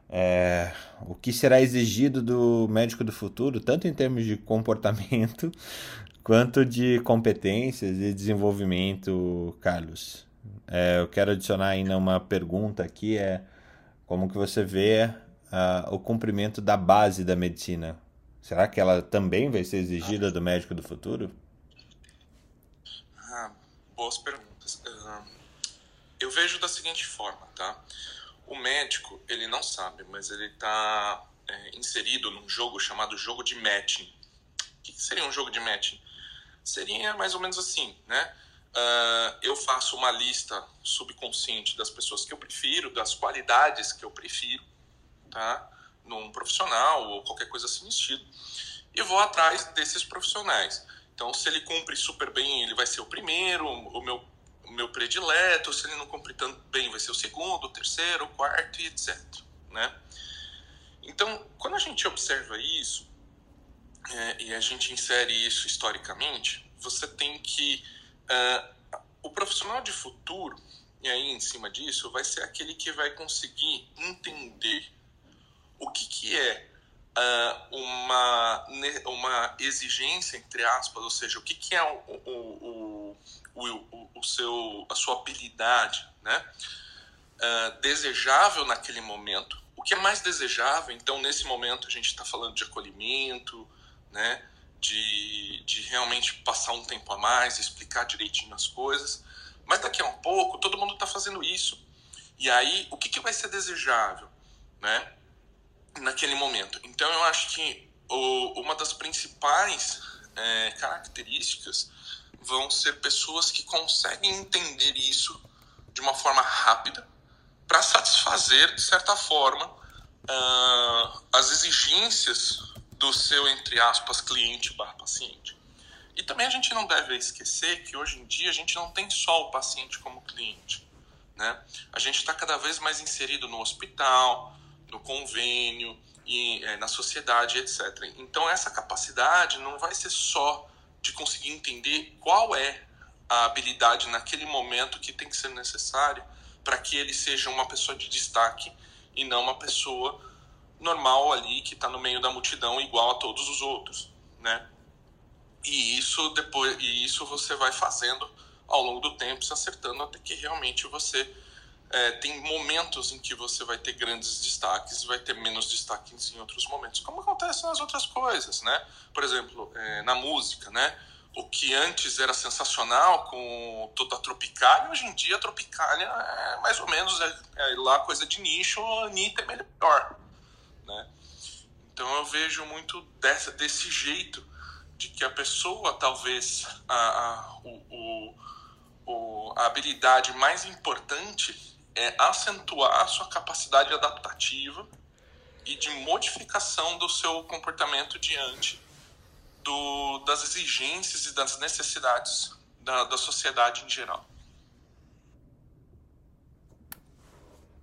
é, o que será exigido do médico do futuro, tanto em termos de comportamento quanto de competências e desenvolvimento, Carlos? É, eu quero adicionar ainda uma pergunta aqui, é como que você vê uh, o cumprimento da base da medicina? Será que ela também vai ser exigida do médico do futuro? Ah, boas perguntas eu vejo da seguinte forma, tá? O médico, ele não sabe, mas ele está é, inserido num jogo chamado jogo de matching. O que seria um jogo de matching? Seria mais ou menos assim, né? Uh, eu faço uma lista subconsciente das pessoas que eu prefiro, das qualidades que eu prefiro, tá? Num profissional ou qualquer coisa assim estilo. E vou atrás desses profissionais. Então, se ele cumpre super bem, ele vai ser o primeiro. O meu o meu predileto, se ele não cumprir tanto bem, vai ser o segundo, o terceiro, o quarto e etc. Né? Então, quando a gente observa isso é, e a gente insere isso historicamente, você tem que. Uh, o profissional de futuro, e aí em cima disso, vai ser aquele que vai conseguir entender o que, que é uh, uma, uma exigência, entre aspas, ou seja, o que, que é o, o, o, o, o seu, a sua habilidade né? Uh, desejável naquele momento. O que é mais desejável, então, nesse momento, a gente está falando de acolhimento, né? de, de realmente passar um tempo a mais, explicar direitinho as coisas. Mas daqui a um pouco, todo mundo está fazendo isso. E aí, o que, que vai ser desejável? Né? naquele momento. Então eu acho que o, uma das principais é, características vão ser pessoas que conseguem entender isso de uma forma rápida para satisfazer de certa forma uh, as exigências do seu entre aspas cliente barra paciente. E também a gente não deve esquecer que hoje em dia a gente não tem só o paciente como cliente. Né? A gente está cada vez mais inserido no hospital, no convênio e é, na sociedade, etc. Então essa capacidade não vai ser só de conseguir entender qual é a habilidade naquele momento que tem que ser necessária para que ele seja uma pessoa de destaque e não uma pessoa normal ali que está no meio da multidão igual a todos os outros, né? E isso depois e isso você vai fazendo ao longo do tempo, se acertando até que realmente você é, tem momentos em que você vai ter grandes destaques, vai ter menos destaques em outros momentos, como acontece nas outras coisas, né? Por exemplo, é, na música, né? O que antes era sensacional com toda a Tropicália, hoje em dia a Tropicália é mais ou menos é, é lá coisa de nicho, a Anitta é melhor, né? Então eu vejo muito dessa, desse jeito de que a pessoa talvez a, a, o, o, a habilidade mais importante é acentuar a sua capacidade adaptativa e de modificação do seu comportamento diante do, das exigências e das necessidades da, da sociedade em geral.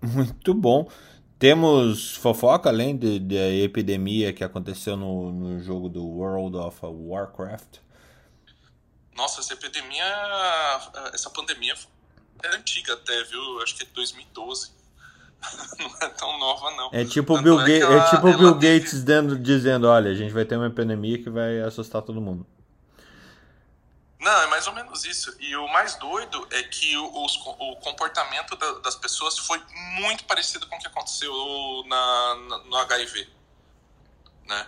Muito bom. Temos fofoca além da epidemia que aconteceu no, no jogo do World of Warcraft? Nossa, essa epidemia, essa pandemia é antiga até, viu? Acho que é 2012. não é tão nova, não. É tipo o Bill, é, ela, é tipo Bill Gates teve... dando, dizendo, olha, a gente vai ter uma epidemia que vai assustar todo mundo. Não, é mais ou menos isso. E o mais doido é que os, o comportamento da, das pessoas foi muito parecido com o que aconteceu na, na, no HIV. Né?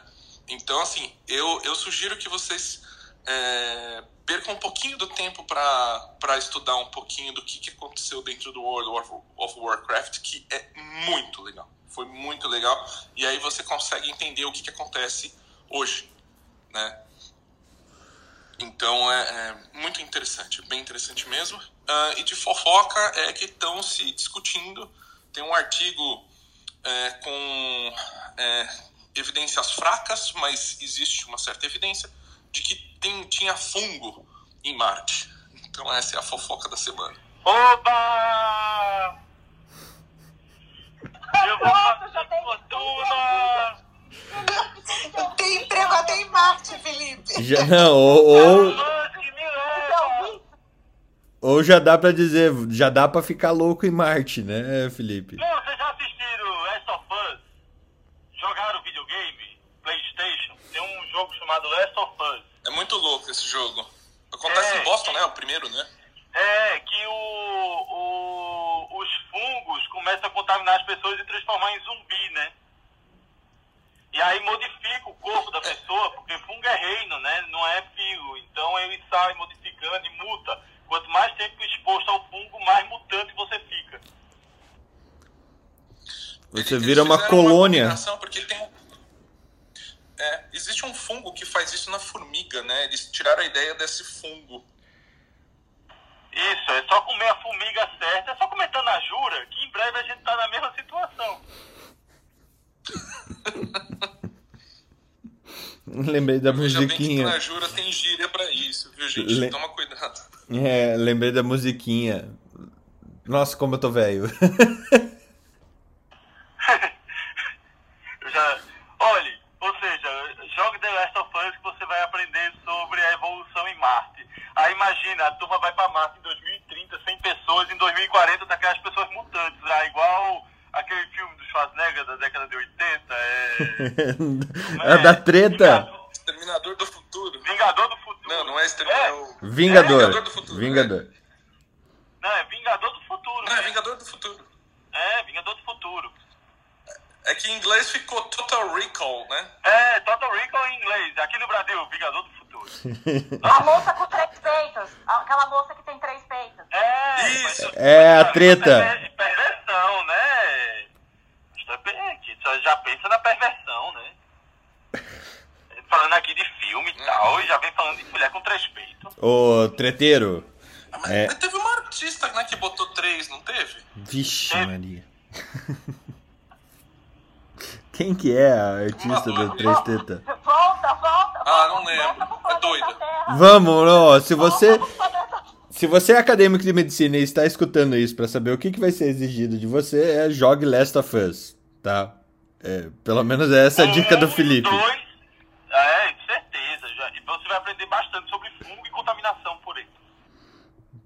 Então, assim, eu, eu sugiro que vocês é, percam um pouquinho do tempo para estudar um pouquinho do que, que aconteceu dentro do World of Warcraft, que é muito legal. Foi muito legal. E aí você consegue entender o que, que acontece hoje. Né? Então é, é, muito interessante, bem interessante mesmo. Uh, e de fofoca é que estão se discutindo. Tem um artigo é, com é, evidências fracas, mas existe uma certa evidência de que tem, tinha fungo em Marte. Então essa é a fofoca da semana. Oba! Eu vou fazer fortuna! Tem emprego até em Marte, Felipe. Já, não, ou, ou, ou já dá pra dizer, já dá pra ficar louco em Marte, né, Felipe? Não, vocês já assistiram Last of Us? Jogaram videogame? Playstation? Tem um jogo chamado Last of Us. É muito louco esse jogo. Acontece é, em Boston, né? O primeiro, né? É, que o, o, os fungos começam a contaminar as pessoas e transformar em zumbi, né? E aí modifica o corpo da pessoa, porque fungo é reino, né? Não é filo. Então ele sai modificando e muta. Quanto mais tempo exposto ao fungo, mais mutante você fica. Você vira uma colônia. Uma porque tem um... é, existe um fungo que faz isso na formiga, né? Eles tiraram a ideia desse fungo. Isso, é só comer a formiga certa, é só comer tanajura, que em breve a gente tá na mesma situação. Lembrei da musiquinha. Na Jura tem gíria pra isso, viu, gente? Le... Toma cuidado. É, lembrei da musiquinha. Nossa, como eu tô velho. já... Olhe, ou seja, jogue The Last of Us que você vai aprender sobre a evolução em Marte. Aí imagina, a turma vai pra Marte em 2030, 100 pessoas, em 2040 tá aquelas pessoas mutantes, ah, igual aquele filme do Schwarzenegger da década de 80, é... é, é da treta. Exterminador do Futuro. Vingador do Futuro. Não, não é Exterminador. É. Vingador. É Vingador do Futuro. Vingador. É. Não, é Vingador do Futuro. Não, é Vingador do Futuro. É, Vingador do Futuro. É que em inglês ficou Total Recall, né? É, Total Recall em inglês. Aqui no Brasil, Vingador do Futuro. A moça com três peitos. Aquela moça que tem três peitos. É, isso. É a treta. É perversão, né? Você já pensa na perversão, né? Falando aqui de filme e tal, e já vem falando de mulher com três peitos. Ô, treteiro. Ah, mas, é... teve uma artista né, que botou três, não teve? Vixe, teve. Maria. Quem que é a artista da Três Teta? Volta, volta, Ah, não lembro. É doida. Vamos, ó, se você... Se você é acadêmico de medicina e está escutando isso para saber o que, que vai ser exigido de você, é jogue Last of Us, tá? É, pelo menos é essa a dica do Felipe. Dois, é, certeza. Já, e você vai aprender bastante sobre fungo e contaminação por aí.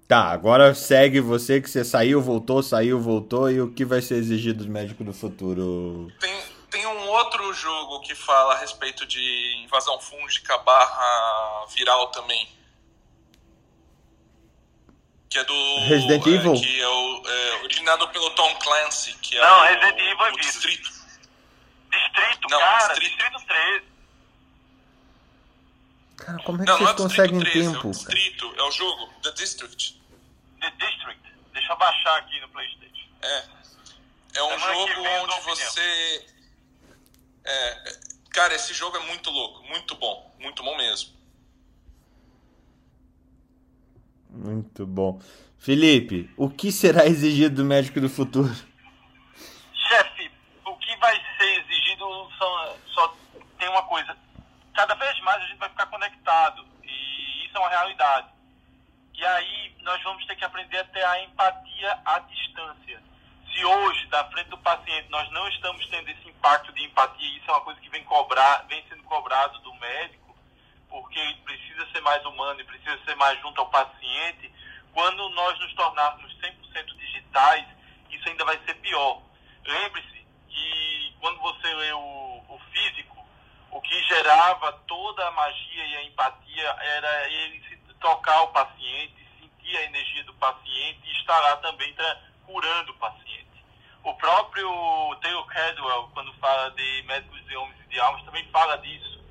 Tá, agora segue você que você saiu, voltou, saiu, voltou e o que vai ser exigido do médico do futuro? Tem, outro jogo que fala a respeito de invasão fúngica barra viral também. Que é do. Resident é, Evil? Que é, o, é originado pelo Tom Clancy, que é Não, o, Resident Evil é o Distrito. Distrito, Não, cara, Distrito. Distrito 13. Cara, como é que Não, não vocês é o conseguem Distrito 13, tempo? é o cara? Distrito, é o jogo, The District. The District. Deixa eu baixar aqui no Playstation. É. É um Semana jogo onde opinião. você. É, Cara, esse jogo é muito louco, muito bom, muito bom mesmo. Muito bom. Felipe, o que será exigido do médico do futuro? Chefe, o que vai ser exigido são, só tem uma coisa. Cada vez mais a gente vai ficar conectado. E isso é uma realidade. E aí nós vamos ter que aprender a ter a empatia à distância. Se hoje, da frente do paciente, nós não estamos tendo esse impacto de empatia, isso é uma coisa que vem, cobrar, vem sendo cobrado do médico, porque precisa ser mais humano e precisa ser mais junto ao paciente, quando nós nos tornarmos 100% digitais, isso ainda vai ser pior. Lembre-se que quando você lê o, o físico, o que gerava toda a magia e a empatia era ele se tocar o paciente, sentir a energia do paciente e estar lá também curando o paciente. O próprio Taylor Cadwell, quando fala de médicos de homens e de almas, também fala disso.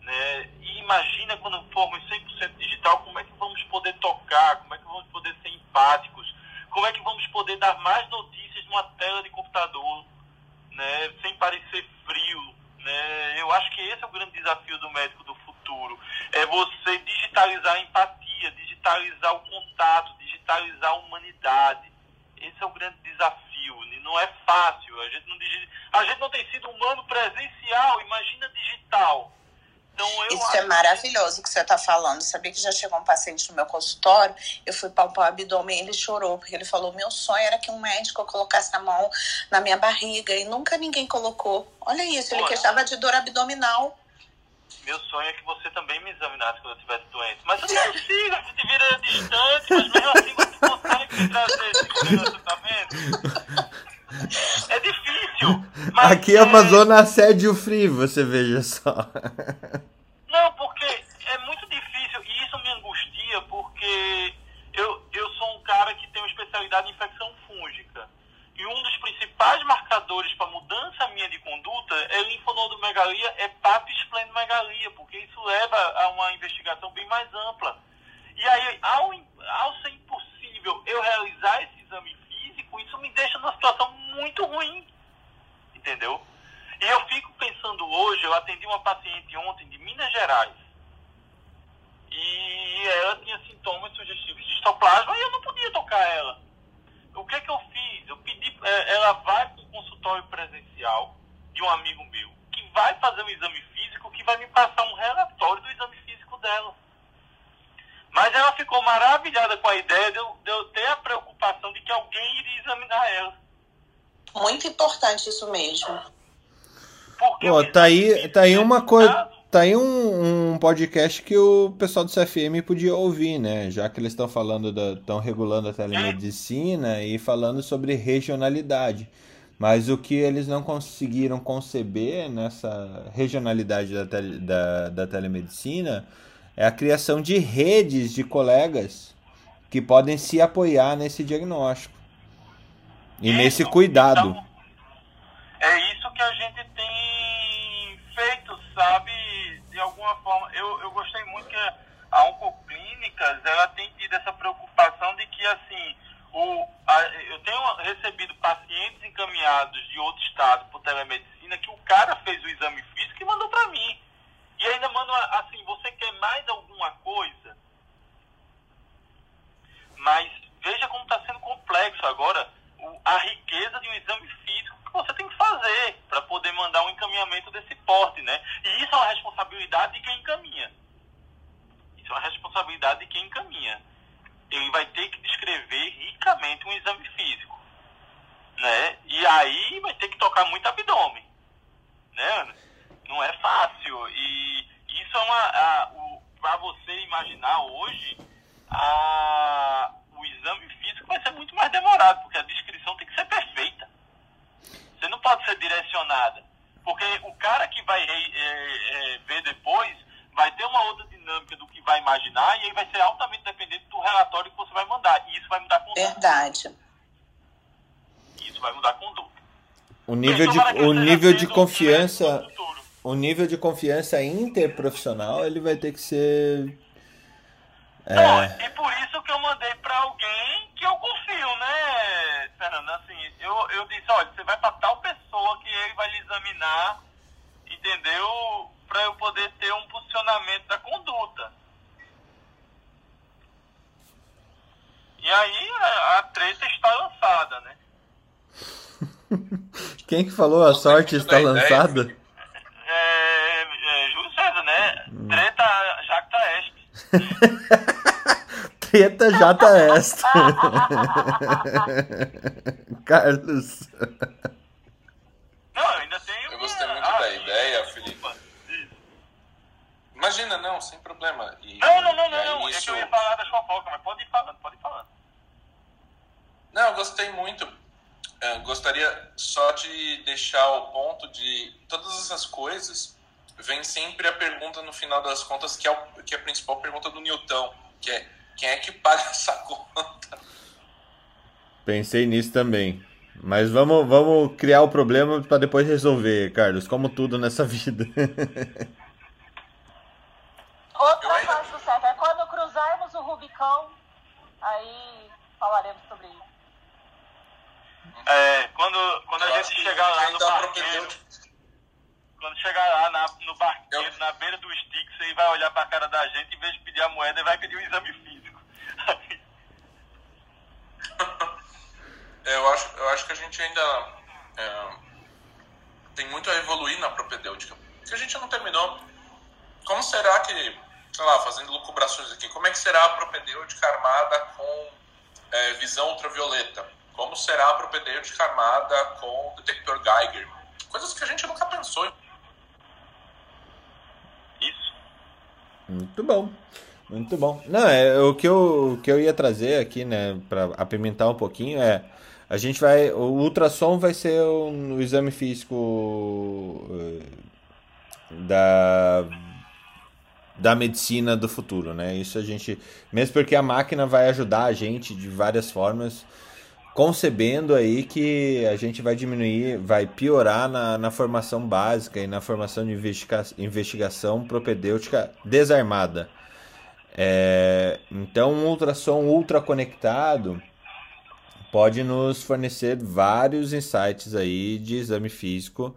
Né? E imagina quando formos 100% digital, como é que vamos poder tocar, como é que vamos poder ser empáticos, como é que vamos poder dar mais notícias numa tela de computador, né? sem parecer frio. Né? Eu acho que esse é o grande desafio do médico do futuro. É você digitalizar a empatia, digitalizar o contato, digitalizar a humanidade. Esse é o grande desafio. Não é fácil. A gente não, a gente não tem sido humano presencial, imagina digital. Então, Isso é maravilhoso que você está falando. Sabia que já chegou um paciente no meu consultório, eu fui palpar o abdômen e ele chorou, porque ele falou: meu sonho era que um médico colocasse a mão na minha barriga e nunca ninguém colocou. Olha isso, ele queixava de dor abdominal. Meu sonho é que você também me examinasse quando eu estivesse doente. Mas eu não consigo, você te vira distante, mas mesmo assim você consegue me trazer esse tratamento. É difícil. Aqui é Amazônia assédio frio, você veja só. Não, porque é muito difícil e isso me angustia porque eu, eu sou um cara que tem uma especialidade em infecção fúngica. E um dos principais marcadores para mudança minha de conduta é linfonodomegalia, hepato e esplenomegalia, porque isso leva a uma investigação bem mais ampla. E aí, ao, ao ser impossível eu realizar esse exame físico, isso me deixa numa situação muito ruim, entendeu? E eu fico pensando hoje, eu atendi uma paciente ontem de Minas Gerais, e ela tinha sintomas sugestivos de histoplasma e eu não podia tocar ela. O que é que eu fiz? Eu pedi, é, ela vai para o consultório presencial de um amigo meu, que vai fazer um exame físico, que vai me passar um relatório do exame físico dela. Mas ela ficou maravilhada com a ideia de eu, de eu ter a preocupação de que alguém iria examinar ela. Muito importante Porque Pô, tá aí, tá aí uma coisa. Tá aí um, um, podcast que o pessoal do CFM podia ouvir, né? Já que eles estão falando, estão regulando a telemedicina e falando sobre regionalidade. Mas o que eles não conseguiram conceber nessa regionalidade da, tele, da, da telemedicina é a criação de redes de colegas que podem se apoiar nesse diagnóstico. E isso, nesse cuidado. Então, é isso que a gente tem feito, sabe? De alguma forma. Eu, eu gostei muito que a Oncoclínicas, ela tem tido essa preocupação de que, assim, o, a, eu tenho recebido pacientes encaminhados de outro estado por telemedicina que o cara fez o exame físico e mandou para mim. E ainda manda assim, você quer mais alguma coisa? Mas veja como está sendo complexo agora a riqueza de um exame físico que você tem que fazer para poder mandar um encaminhamento desse porte, né? E isso é uma responsabilidade de quem encaminha. Isso é uma responsabilidade de quem encaminha. Ele vai ter que descrever ricamente um exame físico, né? E aí vai ter que tocar muito abdômen, né? Não é fácil e isso é uma para você imaginar hoje a o exame físico vai ser muito mais demorado, porque a descrição tem que ser perfeita. Você não pode ser direcionada. Porque o cara que vai é, é, ver depois vai ter uma outra dinâmica do que vai imaginar e aí vai ser altamente dependente do relatório que você vai mandar. E isso vai mudar a conduta. Verdade. Isso vai mudar a conduta. O nível de, o nível de confiança. O nível de confiança interprofissional ele vai ter que ser é... Não, e por isso que eu mandei para alguém que eu confio, né, Fernando? Assim, eu, eu disse, olha, você vai para tal pessoa que ele vai lhe examinar entendeu? Para eu poder ter um posicionamento da conduta. E aí a, a treta está lançada, né? Quem que falou a sorte está lançada? É, é, Júlio César, né? Hum. Treta Jacta Est. Treta jata esta. Carlos. Não, eu ainda tenho. Eu gostei muito ah, da sim, ideia. Felipe. Imagina, não, sem problema. E- Não, não, não, não, não. É que isso- eu ia falar das fofocas, mas pode ir falando, pode ir falando. Não, eu gostei muito. É, gostaria só de deixar o ponto de todas essas coisas vem sempre a pergunta no final das contas que é, o, que é a principal pergunta do Newton, que é quem é que paga essa conta? Pensei nisso também. Mas vamos, vamos criar o problema para depois resolver, Carlos, como tudo nessa vida. Outra ainda- do certo é quando cruzarmos o Rubicão, aí falaremos sobre isso. É, quando, quando a gente chegar lá no propedêutica- quando chegar lá na- no barqueiro, Eu- na beira do stick, você vai olhar pra cara da gente, em vez de pedir a moeda, ele vai pedir um exame físico. É, eu, acho, eu acho que a gente ainda é, tem muito a evoluir na propedêutica. Que a gente não terminou. Como será que, sei lá, fazendo lucubrações aqui, como é que será a propedêutica armada com é, visão ultravioleta? Como será a propedêutica armada com detector Geiger? Coisas que a gente nunca pensou. Muito bom. Muito bom. Não, é o que eu, o que eu ia trazer aqui, né, para apimentar um pouquinho é a gente vai o ultrassom vai ser um, o exame físico eh, da da medicina do futuro, né? Isso a gente, mesmo porque a máquina vai ajudar a gente de várias formas, concebendo aí que a gente vai diminuir, vai piorar na, na formação básica e na formação de investiga investigação propedêutica desarmada. É, então, um ultrassom ultra conectado pode nos fornecer vários insights aí de exame físico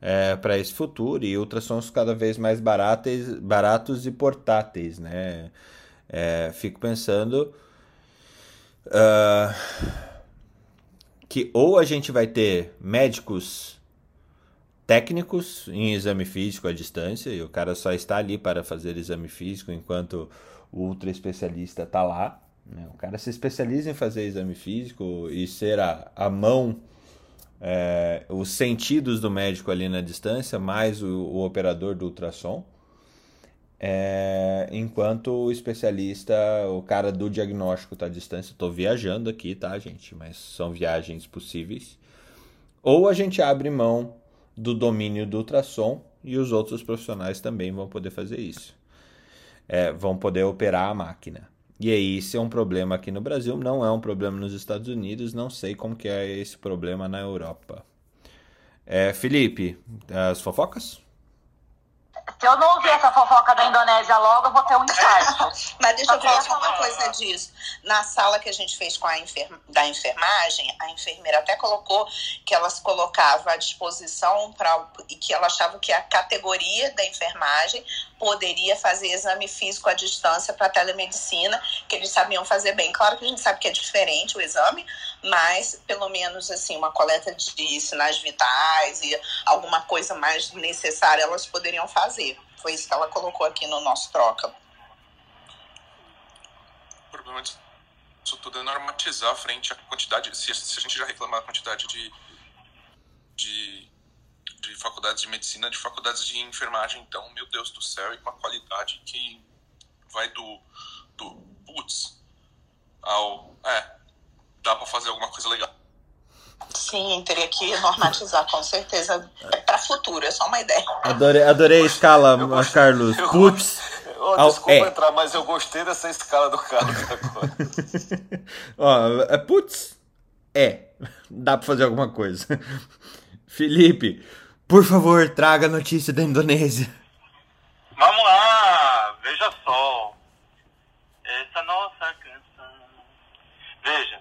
é, para esse futuro e ultrassons cada vez mais baratos, baratos e portáteis, né? É, fico pensando ah, que ou a gente vai ter médicos técnicos em exame físico à distância e o cara só está ali para fazer exame físico enquanto o ultra especialista está lá. né? O cara se especializa em fazer exame físico e ser a, a mão, é, os sentidos do médico ali na distância, mais o, o operador do ultrassom. É, enquanto o especialista, o cara do diagnóstico está à distância. Estou viajando aqui, tá, gente? Mas são viagens possíveis. Ou a gente abre mão do domínio do ultrassom e os outros profissionais também vão poder fazer isso. É, vão poder operar a máquina. E aí, isso é um problema aqui no Brasil, não é um problema nos Estados Unidos, não sei como que é esse problema na Europa. É, Felipe, as fofocas? Se eu não ouvir essa fofoca da Indonésia logo, eu vou ter um infarto. Mas deixa eu Só queria falar uma coisa disso. Na sala que a gente fez com a enfer... da enfermagem, a enfermeira até colocou que ela se colocava à disposição para e que ela achava que a categoria da enfermagem poderia fazer exame físico à distância para telemedicina, que eles sabiam fazer bem. Claro que a gente sabe que é diferente o exame, mas pelo menos assim, uma coleta de sinais vitais e alguma coisa mais necessária elas poderiam fazer. Foi isso que ela colocou aqui no nosso troca. O problema disso tudo é normatizar frente à quantidade. Se, se a gente já reclamar a quantidade de, de, de faculdades de medicina, de faculdades de enfermagem, então, meu Deus do céu, e com a qualidade que vai do, do putz ao. É, dá pra fazer alguma coisa legal. Sim, teria que normatizar, com certeza. É para futuro, é só uma ideia. Adorei, adorei a escala, Eu gosto- Carlos. eu Putz. Ao- desculpa é. entrar, mas eu gostei dessa escala do Carlos agora. Ó, é, putz, é. Dá pra fazer alguma coisa. Felipe, por favor, traga a notícia da Indonésia. Vamos lá, veja só. Essa nossa canção. Veja,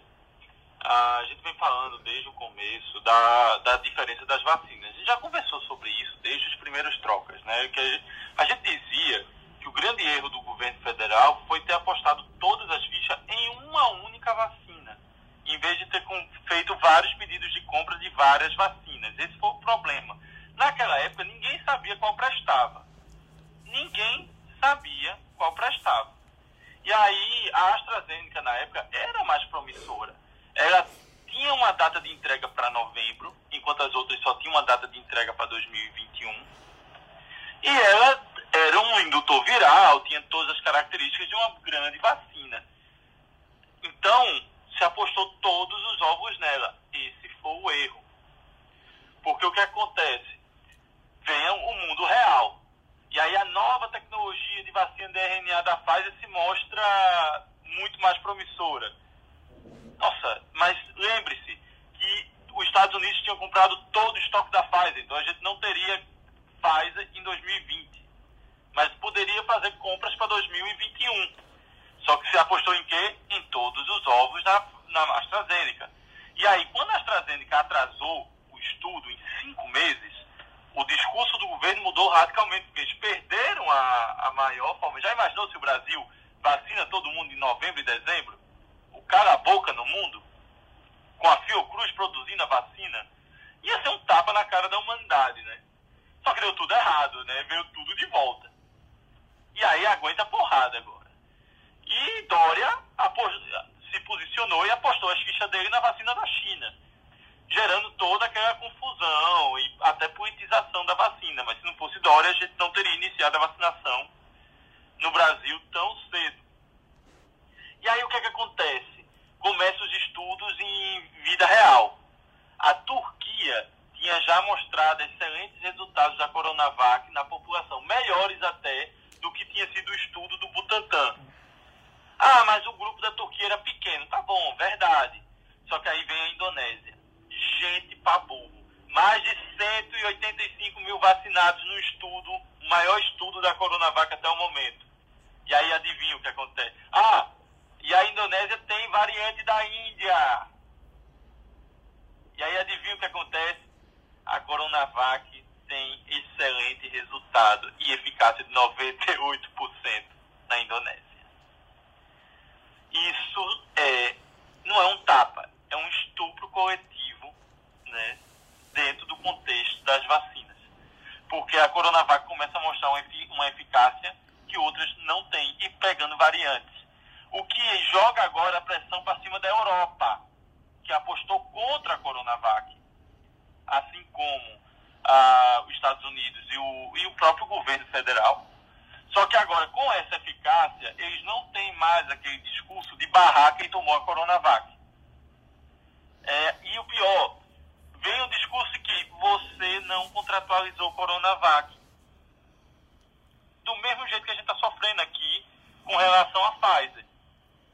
a gente vem falando desde o começo da, da diferença das vacinas. A gente já conversou sobre isso desde as primeiras trocas, né? Que a gente, dizia que o grande erro do governo federal foi ter apostado todas as fichas em uma única vacina, em vez de ter feito vários pedidos de compra de várias vacinas. Esse foi o problema. Naquela época, ninguém sabia qual prestava. Ninguém sabia qual prestava. E aí, a AstraZeneca, na época, era mais promissora. Ela tinha uma data de entrega para novembro, enquanto as outras só tinham uma data de entrega para 2021. E ela era um indutor viral, tinha todas as características de uma grande vacina. Então, se apostou todos os ovos nela. Esse foi o erro. Porque o que acontece? Vem o mundo real. E aí a nova tecnologia de vacina de RNA da Pfizer se mostra muito mais promissora. Nossa, mas lembre-se que os Estados Unidos tinham comprado todo o estoque da Pfizer, então a gente não teria Pfizer em 2020 mas poderia fazer compras para 2021. Só que se apostou em quê? Em todos os ovos na, na AstraZeneca. E aí, quando a AstraZeneca atrasou o estudo em cinco meses, o discurso do governo mudou radicalmente, porque eles perderam a, a maior forma. Já imaginou se o Brasil vacina todo mundo em novembro e dezembro? O cara a boca no mundo? Com a Fiocruz produzindo a vacina? Ia ser um tapa na cara da humanidade, né? Só que deu tudo errado, né? Veio tudo de volta. E aí aguenta porrada agora. E Dória se posicionou e apostou as fichas dele na vacina da China, gerando toda aquela confusão e até politização da vacina. Mas se não fosse Dória, a gente não teria iniciado a vacinação no Brasil tão cedo. E aí o que, é que acontece? Começam os estudos em vida real. A Turquia tinha já mostrado excelentes resultados da Coronavac na população, melhores até do que tinha sido o estudo do Butantan. Ah, mas o grupo da Turquia era pequeno. Tá bom, verdade. Só que aí vem a Indonésia. Gente pra burro. Mais de 185 mil vacinados no estudo, o maior estudo da Coronavac até o momento. E aí adivinha o que acontece? Ah, e a Indonésia tem variante da Índia. E aí adivinha o que acontece? A Coronavac tem excelente resultado e eficácia de 98% na Indonésia. Isso é, não é um tapa, é um estupro coletivo né, dentro do contexto das vacinas. Porque a Coronavac começa a mostrar uma eficácia que outras não têm e pegando variantes. O que joga agora a pressão para cima da Europa, que apostou contra a Coronavac. Assim como ah, os Estados Unidos e o, e o próprio governo federal. Só que agora, com essa eficácia, eles não têm mais aquele discurso de barrar quem tomou a Coronavac. É, e o pior, vem o discurso que você não contratualizou Coronavac. Do mesmo jeito que a gente está sofrendo aqui com relação à Pfizer.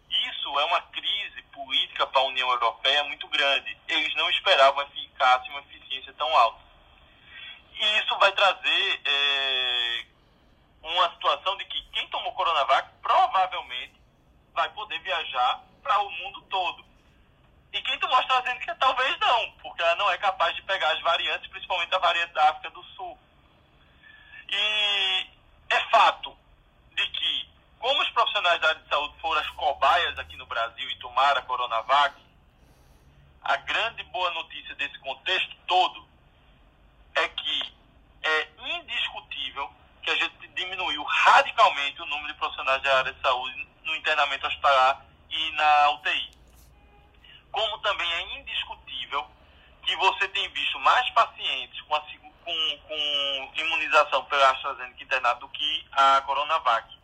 Isso é uma crise política para a União Europeia muito grande. Eles não esperavam eficácia e uma eficiência tão alta. E isso vai trazer é, uma situação de que quem tomou Coronavac provavelmente vai poder viajar para o mundo todo. E quem tomou AstraZeneca talvez não, porque ela não é capaz de pegar as variantes, principalmente a variante da África do Sul. E é fato de que, como os profissionais da área de saúde foram as cobaias aqui no Brasil e tomaram a Coronavac, a grande boa notícia desse contexto todo é que é indiscutível que a gente diminuiu radicalmente o número de profissionais da área de saúde no internamento hospitalar e na UTI. Como também é indiscutível que você tem visto mais pacientes com, a, com, com imunização pela AstraZeneca internado do que a Coronavac.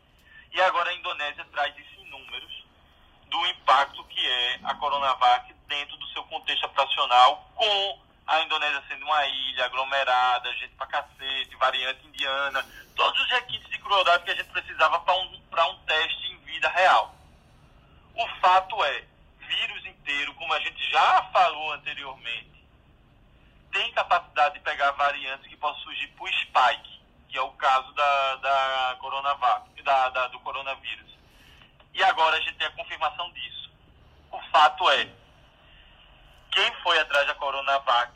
E agora a Indonésia traz isso em números do impacto que é a Coronavac dentro do seu contexto operacional com a Indonésia sendo uma ilha aglomerada, gente pra cacete, variante indiana, todos os requisitos de crueldade que a gente precisava para um, um teste em vida real. O fato é, vírus inteiro, como a gente já falou anteriormente, tem capacidade de pegar variantes que possam surgir por spike, que é o caso da, da coronavac, da, da, do coronavírus. E agora a gente tem a confirmação disso. O fato é, quem foi atrás da Coronavac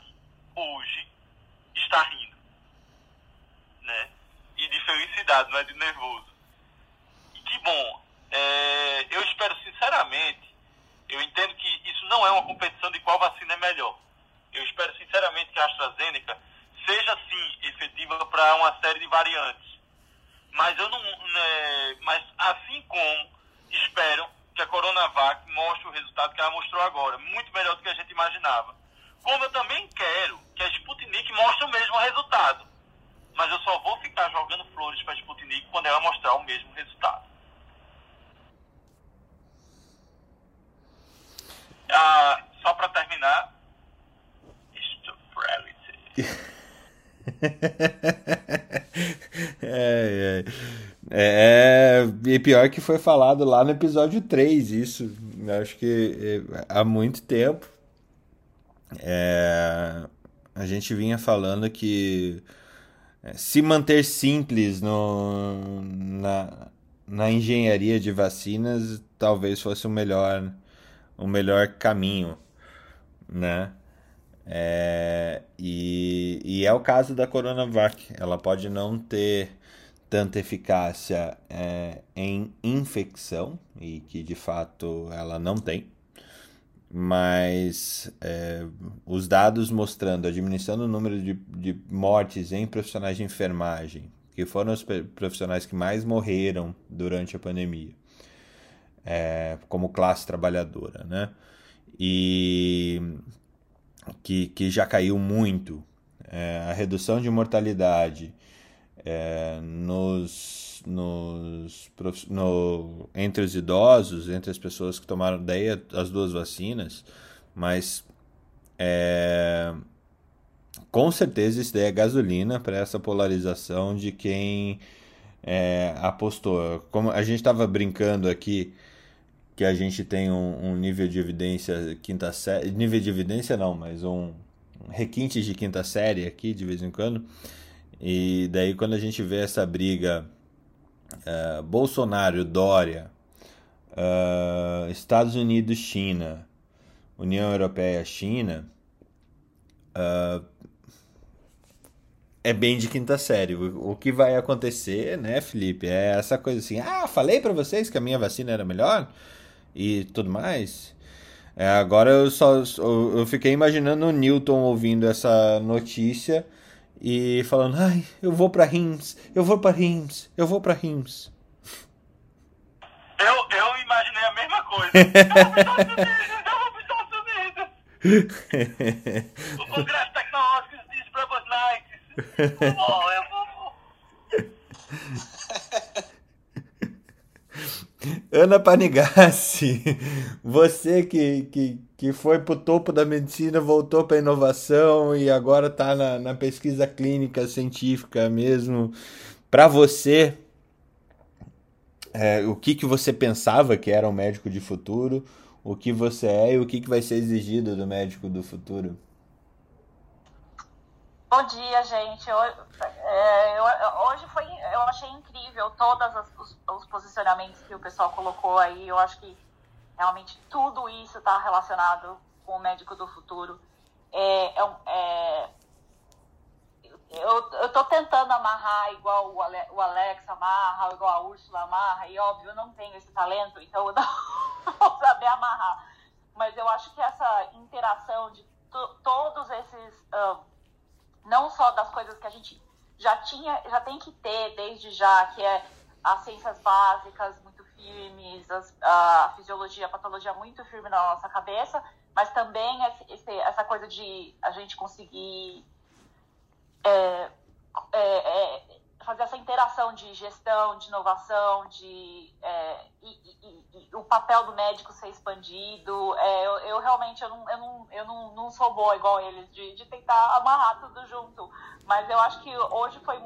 hoje está rindo. Né? E de felicidade, não é de nervoso. E que bom. É, eu espero sinceramente, eu entendo que isso não é uma competição de qual vacina é melhor. Eu espero sinceramente que a AstraZeneca seja sim efetiva para uma série de variantes. Mas eu não. Né, mas assim como espero que a Coronavac mostre o resultado que ela mostrou agora, muito melhor do que a gente imaginava. Como eu também quero que a Sputnik mostre o mesmo resultado. Mas eu só vou ficar jogando flores para a Sputnik quando ela mostrar o mesmo resultado. Ah, só para terminar, é, é. é, e pior que foi falado lá no episódio 3, isso. Acho que é, há muito tempo. É, a gente vinha falando que é, se manter simples no, na, na engenharia de vacinas talvez fosse o melhor, o melhor caminho, né? É, e, e é o caso da Coronavac. Ela pode não ter tanta eficácia é, em infecção, e que de fato ela não tem, mas é, os dados mostrando a diminuição do número de, de mortes em profissionais de enfermagem, que foram os profissionais que mais morreram durante a pandemia, é, como classe trabalhadora, né? E que, que já caiu muito, é, a redução de mortalidade é, nos, nos, no, entre os idosos, entre as pessoas que tomaram daí as duas vacinas, mas é, com certeza isso daí é gasolina para essa polarização de quem é, apostou. Como a gente estava brincando aqui que a gente tem um, um, nível de evidência quinta série, nível de evidência não, mas um, requinte de quinta série aqui de vez em quando. E daí quando a gente vê essa briga uh, Bolsonaro, Dória, uh, Estados Unidos, China, União Europeia, China, uh, é bem de quinta série. O, o, que vai acontecer, né, Felipe? É essa coisa assim: ah, falei para vocês que a minha vacina era melhor e tudo mais. É, agora eu só eu fiquei imaginando o Newton ouvindo essa notícia e falando: "Ai, eu vou para Rims, eu vou para Rims, eu vou para Rims". Eu, eu imaginei a mesma coisa. eu vou para os Estados Unidos, eu vou para os Estados Unidos. o Congresso Tecnológico diz para os Nights. Eu eu vou. Ana Panigassi, você que, que, que foi para o topo da medicina, voltou para a inovação e agora está na, na pesquisa clínica científica mesmo. Para você, é, o que, que você pensava que era um médico de futuro, o que você é e o que, que vai ser exigido do médico do futuro? Bom dia, gente. É, hoje foi, eu achei incrível todos os, os, posicionamentos que o pessoal colocou aí. Eu acho que realmente tudo isso está relacionado com o médico do futuro. É, é, é, eu estou tentando amarrar igual o, Ale, o Alex amarra, igual a Úrsula amarra, e óbvio, eu não tenho esse talento, então eu não vou saber amarrar. Mas eu acho que essa interação de todos esses. Uh, não só das coisas que a gente já tinha, já tem que ter desde já, que é as ciências básicas muito firmes, as, a fisiologia, a patologia muito firme na nossa cabeça, mas também esse, essa coisa de a gente conseguir é, é, é, fazer essa interação de gestão, de inovação, de é, e, e, e, o papel do médico ser expandido. É, eu, eu, realmente eu não, eu, não, eu não, não sou boa igual eles de, de tentar amarrar tudo junto. Mas eu acho que hoje foi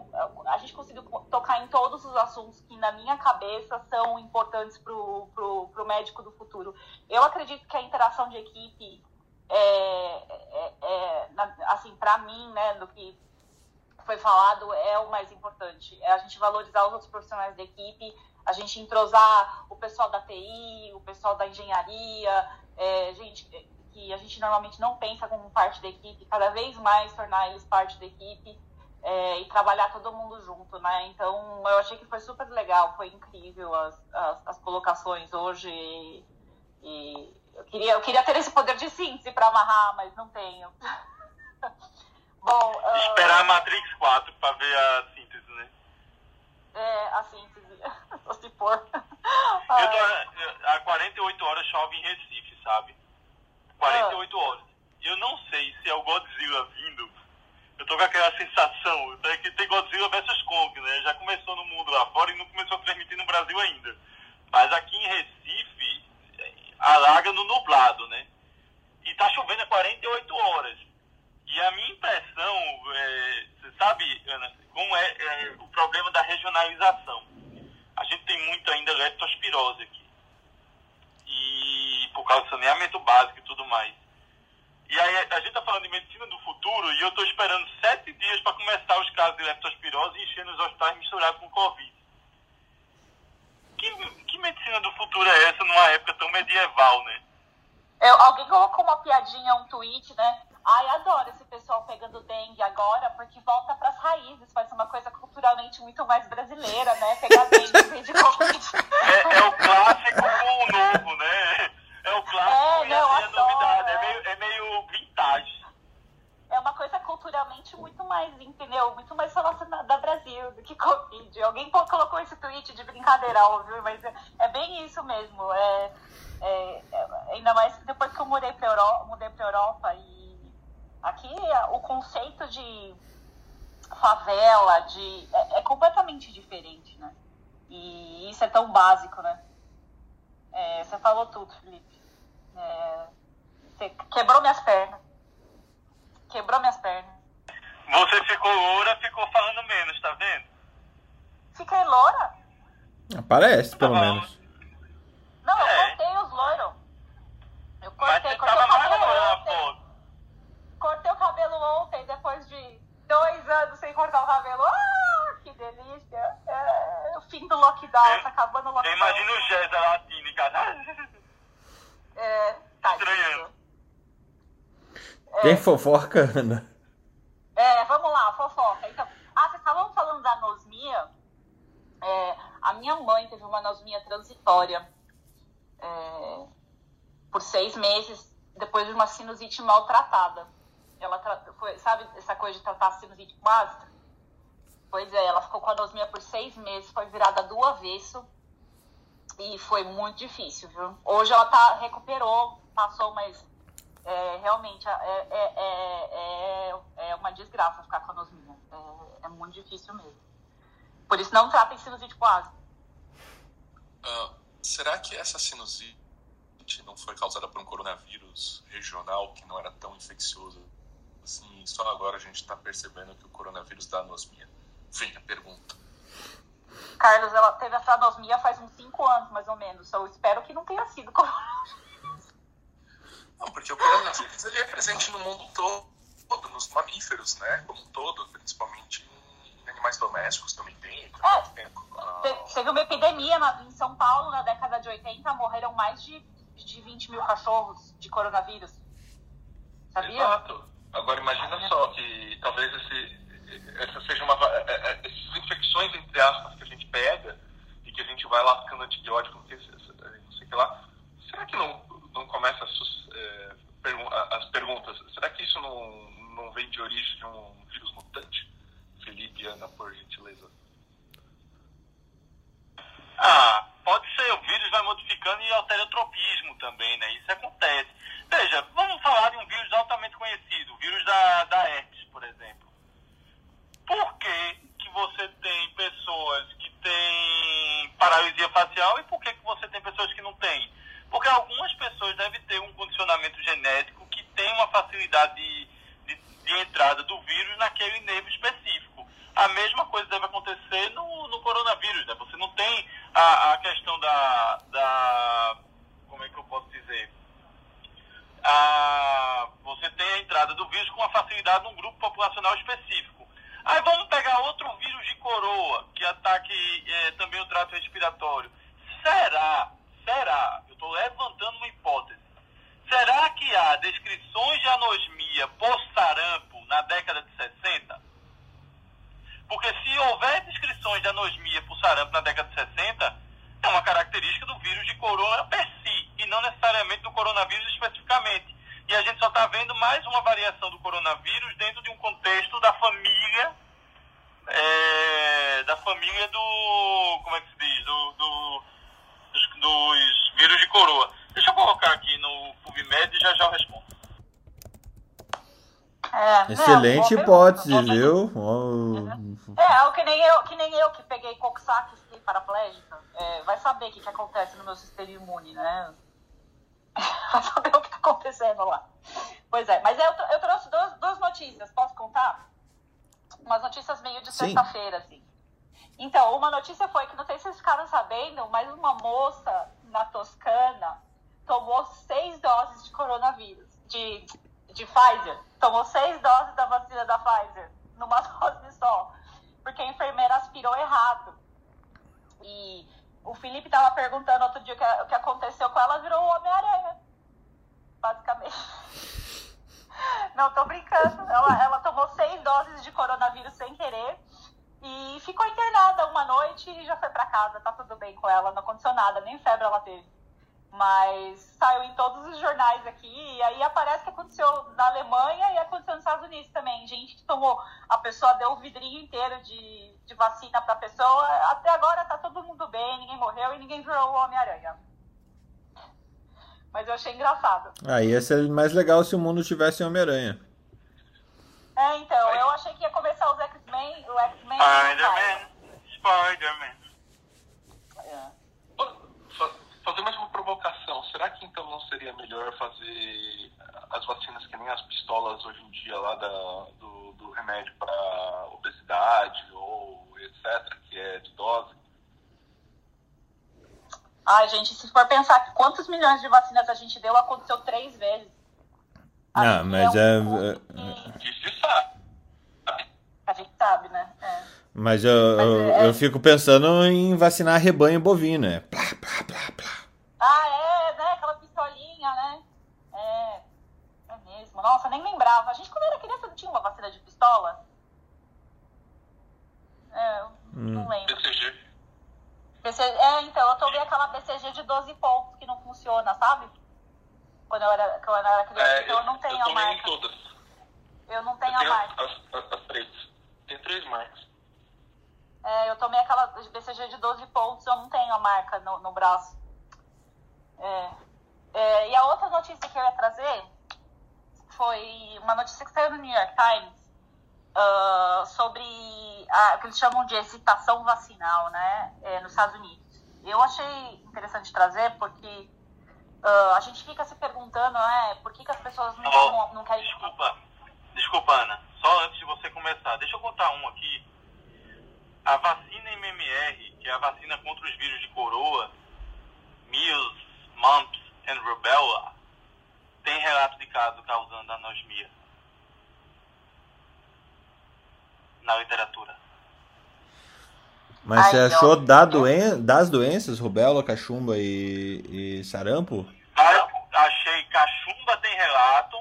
a gente conseguiu tocar em todos os assuntos que na minha cabeça são importantes para o médico do futuro. Eu acredito que a interação de equipe é, é, é assim para mim, né, do que foi falado é o mais importante. É a gente valorizar os outros profissionais da equipe, a gente entrosar o pessoal da TI, o pessoal da engenharia, é, gente que a gente normalmente não pensa como parte da equipe, cada vez mais tornar eles parte da equipe é, e trabalhar todo mundo junto, né? Então eu achei que foi super legal, foi incrível as, as, as colocações hoje e, e, eu, queria, eu queria ter esse poder de síntese para amarrar, mas não tenho. Bom, uh, esperar a Matrix 4 para ver a síntese, né? É, a síntese, se for. Eu tô, há 48 horas chove em Recife, sabe? 48 ah. horas. Eu não sei se é o Godzilla vindo eu tô com aquela sensação é que tem Godzilla vs Kong, né? Já começou no mundo lá fora e não começou a transmitir no Brasil ainda. Mas aqui em Recife, alaga no nublado, né? E tá chovendo há 48 horas. E a minha impressão, é, você sabe, Ana, como é, é, o problema da regionalização. A gente tem muito ainda leptospirose aqui. E por causa do saneamento básico e tudo mais. E aí a gente está falando de medicina do futuro e eu estou esperando sete dias para começar os casos de leptospirose e enchendo os hospitais misturados com Covid. Que, que medicina do futuro é essa numa época tão medieval, né? Eu, alguém colocou uma piadinha, um tweet, né? Ai, adoro esse pessoal pegando dengue agora, porque volta para as raízes, faz uma coisa culturalmente muito mais brasileira, né? Pegar dengue em vez de Covid. É, é o clássico com o novo, né? É o clássico é, e não, a novidade. É meio, é meio vintage. É uma coisa culturalmente muito mais, entendeu? Muito mais relacionada ao Brasil do que Covid. Alguém colocou esse tweet de brincadeira, óbvio, mas é, é bem isso mesmo. É, é, é, ainda mais depois que eu mudei para Europa, mudei para Europa e aqui o conceito de favela, de é, é, completamente diferente, né? E isso é tão básico, né? É, você falou tudo, Felipe. É, você quebrou minhas pernas. Quebrou minhas pernas. Você ficou loura, ficou falando menos, tá vendo? Fiquei loura? Aparece, pelo tá menos. Não, eu é. cortei os loiros. Eu cortei, cortei o cabelo. Cortei o cabelo ontem, depois de dois anos sem cortar o cabelo. Ah, que delícia. É, o fim do lockdown, tá acabando o lockdown. Imagina o Jéssica latínica. É, tá Estranhando. É. Tem fofoca, Ana? É, vamos lá, fofoca. Então, ah, vocês estavam falando da anosmia. É, a minha mãe teve uma anosmia transitória é, por seis meses depois de uma sinusite maltratada. Ela foi, sabe essa coisa de tratar a sinusite básica? Pois é, ela ficou com anosmia por seis meses, foi virada do avesso e foi muito difícil, viu? Hoje ela tá, recuperou, passou, mas é, realmente é, é, é, é, uma desgraça ficar com anosmia. É, é muito difícil mesmo. Por isso não tratem sinusite quase. Uh, será que essa sinusite não foi causada por um coronavírus regional que não era tão infeccioso assim? Só agora a gente está percebendo que o coronavírus dá anosmia. Vem a pergunta. Carlos, ela teve essa anosmia faz uns 5 anos, mais ou menos. Eu espero que não tenha sido Não, porque o coronavírus ele é presente no mundo todo, nos mamíferos, né? Como um todo, principalmente em animais domésticos também tem. É, teve uma epidemia em São Paulo na década de 80, morreram mais de, de 20 mil cachorros de coronavírus. Sabia? Exato. Agora imagina só que talvez esse, essa seja uma. É, é, essas infecções, entre aspas, que a gente pega e que a gente vai lascando antibiótico, não sei, sei que lá, será que não, não começa é, as perguntas? Será que isso não, não vem de origem de um vírus mutante? Felipe Ana, por gentileza. Ah, pode ser. O vírus vai modificando e altera o tropismo também, né? Isso acontece. Veja, vamos falar de um vírus altamente conhecido, o vírus da, da herpes, por exemplo por que, que você tem pessoas que têm paralisia facial e por que, que você tem pessoas que não têm? Porque algumas pessoas devem ter um condicionamento genético que tem uma facilidade de, de, de entrada do vírus naquele nervo específico. A mesma coisa deve acontecer no, no coronavírus, né? Você não tem a, a questão da, da. Como é que eu posso dizer? A, você tem a entrada do vírus com uma facilidade num grupo populacional específico. Aí vamos pegar outro vírus de coroa, que ataque é, também o trato respiratório. Será, será, eu estou levantando uma hipótese, será que há anosmia por sarampo na década de 60? Porque se houver descrições de anosmia por sarampo na década de 60, é uma característica do vírus de corona per si, e não necessariamente do coronavírus especificamente. E a gente só está vendo mais uma variação do coronavírus dentro de um contexto da família, é, da família do, como é que se diz, do, do dos, dos vírus de coroa. Deixa eu colocar aqui no PubMed e já já eu respondo. É, Excelente não, hipótese, pergunta. viu? Oh, É, é que nem eu, que nem eu que peguei Coxsackie e fiquei paraplégica. É, vai saber o que, que acontece no meu sistema imune, né? Vai saber o que tá acontecendo lá. Pois é, mas eu, eu trouxe duas, duas notícias, posso contar? Umas notícias meio de sexta-feira, assim. Então, uma notícia foi que, não sei se vocês ficaram sabendo, mas uma moça na Toscana tomou seis doses de coronavírus, de, de Pfizer. Tomou seis doses da vacina da Pfizer, numa dose só. Porque a enfermeira aspirou errado. E o Felipe tava perguntando outro dia o que, o que aconteceu com ela, virou o Homem-Aranha. Basicamente. Não, tô brincando. Ela, ela tomou seis doses de coronavírus sem querer e ficou internada uma noite e já foi pra casa. Tá tudo bem com ela, não aconteceu nada, nem febre ela teve. Mas saiu em todos os jornais aqui, e aí aparece que aconteceu na Alemanha e aconteceu nos Estados Unidos também. Gente que tomou, a pessoa deu o vidrinho inteiro de, de vacina pra pessoa. Até agora tá todo mundo bem, ninguém morreu e ninguém virou o Homem-Aranha. Mas eu achei engraçado. Aí ia ser mais legal se o mundo tivesse Homem-Aranha. É, então, eu achei que ia começar os X-Men, o X-Men. Spider-Man, Spider-Man. É. Fa- Fazer mais uma provocação. Será que então não seria melhor fazer as vacinas que nem as pistolas hoje em dia lá da, do, do remédio para obesidade ou etc., que é de dose? Ai, gente, se for pensar que quantos milhões de vacinas a gente deu, aconteceu três vezes. Ah, mas um é- que Que se sabe. A gente sabe, né? É. Mas eu, eu, é- eu fico pensando em vacinar rebanho bovino, é. Plá, plá, plá, plá. Ah, é, né? Aquela pistolinha, né? É. É mesmo. Nossa, nem lembrava. A gente, quando era criança, não tinha uma vacina de pistola? É, eu não lembro. BCG. BC... É, então, eu tomei aquela BCG de 12 pontos que não funciona, sabe? Quando eu era, quando eu era criança, É, então eu não tenho eu a tomei em marca. todas. Eu não Eu tenho a tenho marca. as, as, as três. Tem três marcas. É, eu tomei aquela BCG de 12 pontos, eu não tenho a marca no, no braço. É. É, e a outra notícia que eu ia trazer foi uma notícia que saiu no New York Times ah, sobre a, o que eles chamam de excitação vacinal, né, é, nos Estados Unidos. Eu achei interessante trazer porque ah, a gente fica se perguntando, né, por que, que as pessoas não, não, não querem... Desculpa, desculpa, Ana. Só antes de você começar, deixa eu contar um aqui. A vacina MMR, que é a vacina contra os vírus de coroa, measles, mumps and rubella, tem relato de caso causando anosmia na literatura. Mas você achou da doen das doenças, rubéola, cachumba e, e sarampo? Achei cachumba tem relato,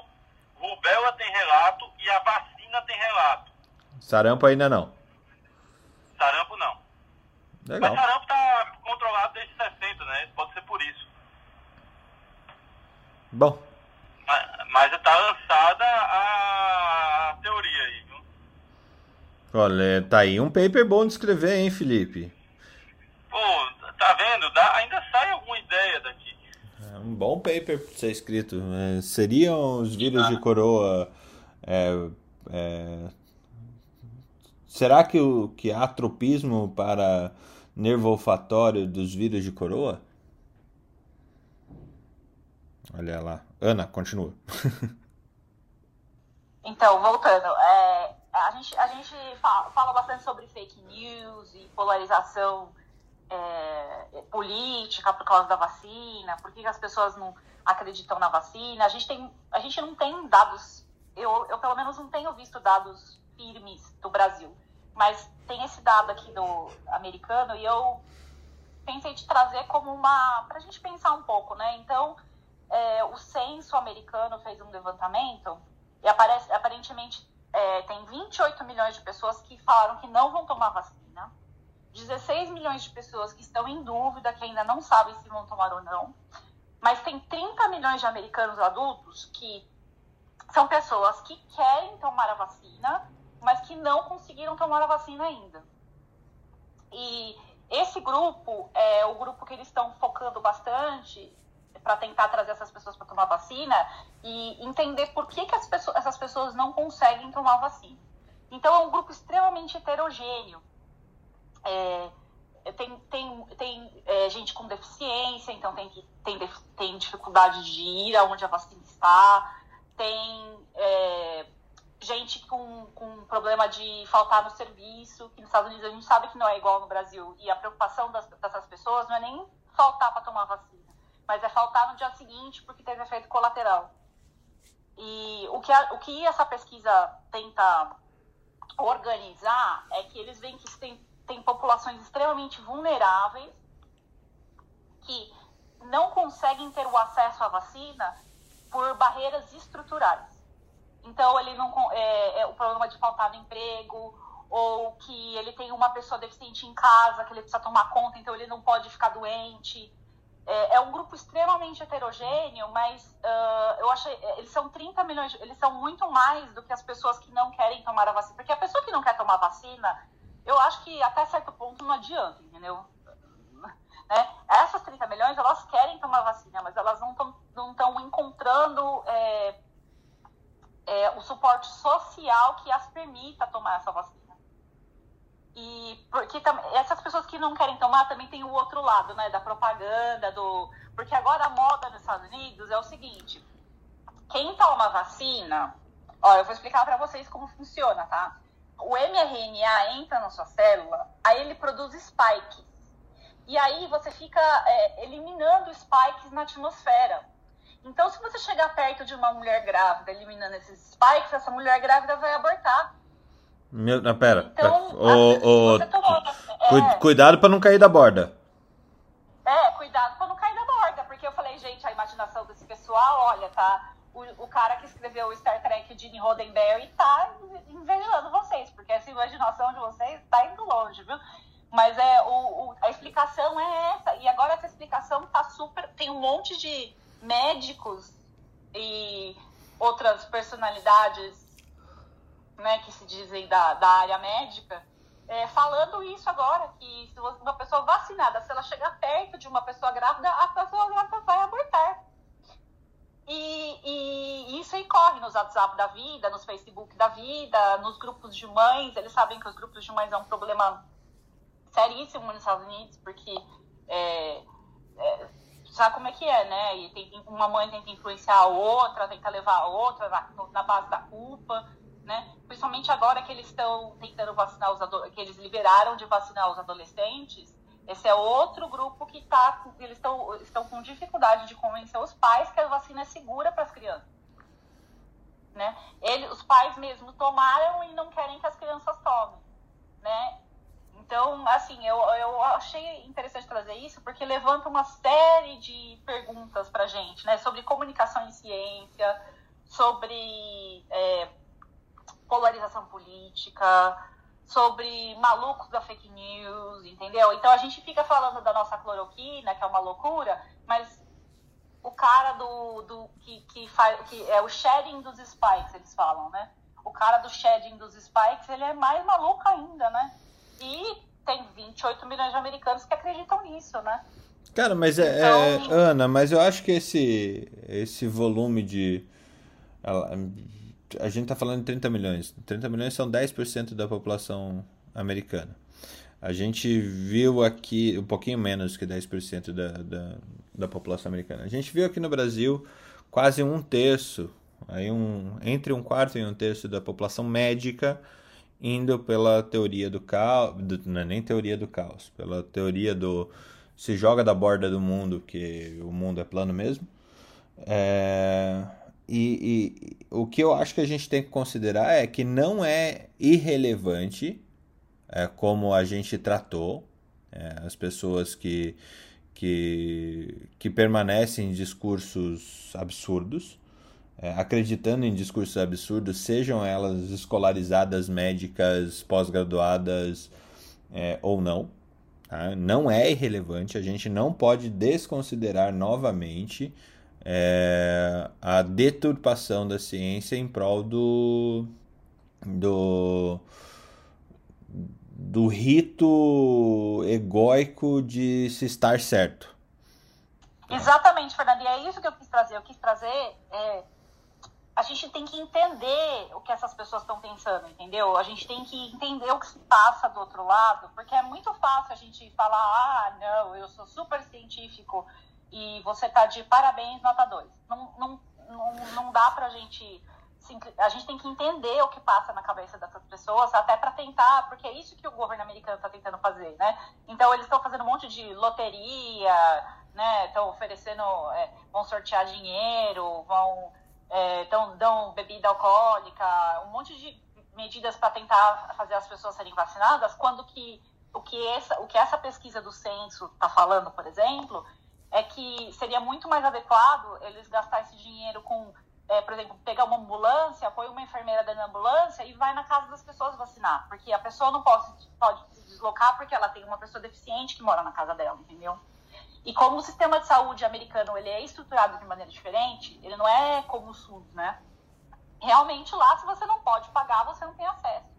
rubéola tem relato e a vacina tem relato. Sarampo ainda não. Sarampo não. Legal. Mas sarampo tá controlado desde 60, né? Pode ser por isso. Bom, Mas, mas tá lançada a teoria aí, viu? olha, tá aí um paper bom de escrever, hein, Felipe? Pô, tá vendo? Dá, ainda sai alguma ideia daqui. É um bom paper pra ser escrito. É, seriam os vírus de coroa. é, é, será que, o, que há tropismo para nervo olfatório dos vírus de coroa? Olha lá. Ana, continua. Então, voltando, é, a gente, a gente fala, fala bastante sobre fake news e polarização é, política por causa da vacina, por que as pessoas não acreditam na vacina. A gente, tem, a gente não tem dados, eu, eu pelo menos não tenho visto dados firmes do Brasil, mas tem esse dado aqui do americano e eu pensei de trazer como uma. para a gente pensar um pouco, né? Então, é, o censo americano fez um levantamento e aparece, aparentemente é, tem 28 milhões de pessoas que falaram que não vão tomar vacina, 16 milhões de pessoas que estão em dúvida, que ainda não sabem se vão tomar ou não, mas tem 30 milhões de americanos adultos que são pessoas que querem tomar a vacina, mas que não conseguiram tomar a vacina ainda. E esse grupo é o grupo que eles estão focando bastante para tentar trazer essas pessoas para tomar vacina e entender por que, que pessoas, essas pessoas não conseguem tomar vacina. Então, é um grupo extremamente heterogêneo. É, tem tem, tem é, gente com deficiência, então tem, tem, tem dificuldade de ir aonde a vacina está, tem é, gente com, com problema de faltar no serviço, que nos Estados Unidos a gente sabe que não é igual no Brasil, e a preocupação das, dessas pessoas não é nem faltar para tomar vacina mas é faltar no dia seguinte porque teve efeito colateral. E o que, a, o que essa pesquisa tenta organizar é que eles veem que tem, tem populações extremamente vulneráveis que não conseguem ter o acesso à vacina por barreiras estruturais. Então, ele não é, é o problema de faltar emprego, ou que ele tem uma pessoa deficiente em casa que ele precisa tomar conta, então ele não pode ficar doente é, é um grupo extremamente heterogêneo, mas uh, eu achei, eles são 30 milhões, eles são muito mais do que as pessoas que não querem tomar a vacina. Porque a pessoa que não quer tomar vacina, eu acho que até certo ponto não adianta, entendeu? Né? Essas 30 milhões, elas querem tomar vacina, mas elas não estão não encontrando é, é, o suporte social que as permita tomar essa vacina. E porque essas pessoas que não querem tomar também tem o outro lado, né? Da propaganda, do. Porque agora a moda nos Estados Unidos é o seguinte: quem toma vacina, ó, eu vou explicar para vocês como funciona, tá? O mRNA entra na sua célula, aí ele produz spikes. E aí você fica é, eliminando spikes na atmosfera. Então, se você chegar perto de uma mulher grávida eliminando esses spikes, essa mulher grávida vai abortar. Meu, não, pera. Então, o, o, é, cuidado para não cair da borda. É, cuidado para não cair da borda, porque eu falei, gente, a imaginação desse pessoal, olha, tá? O, o cara que escreveu o Star Trek, Gene Roddenberry, tá invejando vocês, porque essa imaginação de vocês tá indo longe, viu? Mas é o, o, a explicação é essa. E agora essa explicação tá super. Tem um monte de médicos e outras personalidades né, que se dizem da, da área médica, é, falando isso agora, que se uma pessoa vacinada, se ela chegar perto de uma pessoa grávida, a pessoa grávida vai abortar. E, e, isso aí corre nos WhatsApp da vida, nos Facebook da vida, nos grupos de mães. Eles sabem que os grupos de mães é um problema seríssimo nos Estados Unidos, porque é, é, sabe como é que é, né? E tem, uma mãe tenta influenciar a outra, tenta levar a outra na, na base da culpa né? Principalmente agora que eles estão tentando vacinar os que eles liberaram de vacinar os adolescentes, esse é outro grupo que tá, eles estão estão com dificuldade de convencer os pais que a vacina é segura para as crianças, né? Ele, os pais mesmo tomaram e não querem que as crianças tomem, né? Então, assim, eu, eu achei interessante trazer isso porque levanta uma série de perguntas para gente, né? Sobre comunicação em ciência, sobre é, polarização política, sobre malucos da fake news, entendeu? Então a gente fica falando da nossa cloroquina, que é uma loucura, mas o cara do, do que, que faz que é o shedding dos spikes, eles falam, né? O cara do shedding dos spikes, ele é mais maluco ainda, né? E tem 28 milhões de americanos que acreditam nisso, né? Cara, mas é, então... é Ana, mas eu acho que esse esse volume de a gente está falando de 30 milhões. 30 milhões são 10% da população americana. A gente viu aqui um pouquinho menos que 10% da, da, da população americana. A gente viu aqui no Brasil quase um terço, aí um, entre um quarto e um terço da população médica indo pela teoria do caos, não é nem teoria do caos, pela teoria do se joga da borda do mundo, que o mundo é plano mesmo. É, e, e, o que eu acho que a gente tem que considerar é que não é irrelevante é, como a gente tratou é, as pessoas que, que, que permanecem em discursos absurdos, acreditando em discursos absurdos, sejam elas escolarizadas, médicas, pós-graduadas é, ou não. Tá? Não é irrelevante, a gente não pode desconsiderar novamente é, a deturpação da ciência em prol do, do, do rito egóico de se estar certo. Exatamente, Fernando, e é isso que eu quis trazer. Eu quis trazer. É, a gente tem que entender o que essas pessoas estão pensando, entendeu? A gente tem que entender o que se passa do outro lado, porque é muito fácil a gente falar: ah, não, eu sou super científico e você tá de parabéns, nota 2. Não, não, não, não dá pra gente a gente tem que entender o que passa na cabeça dessas pessoas, até para tentar, porque é isso que o governo americano está tentando fazer, né? Então eles estão fazendo um monte de loteria, né? Estão oferecendo, é, vão sortear dinheiro, vão é, dão, dão bebida alcoólica, um monte de medidas para tentar fazer as pessoas serem vacinadas, quando que o que essa, o que essa pesquisa do censo está falando, por exemplo, é que seria muito mais adequado eles gastar esse dinheiro com é, por exemplo, pegar uma ambulância, põe uma enfermeira dentro da ambulância e vai na casa das pessoas vacinar. Porque a pessoa não pode, pode se deslocar porque ela tem uma pessoa deficiente que mora na casa dela, entendeu? E como o sistema de saúde americano ele é estruturado de maneira diferente, ele não é como o SUS, né? Realmente lá, se você não pode pagar, você não tem acesso.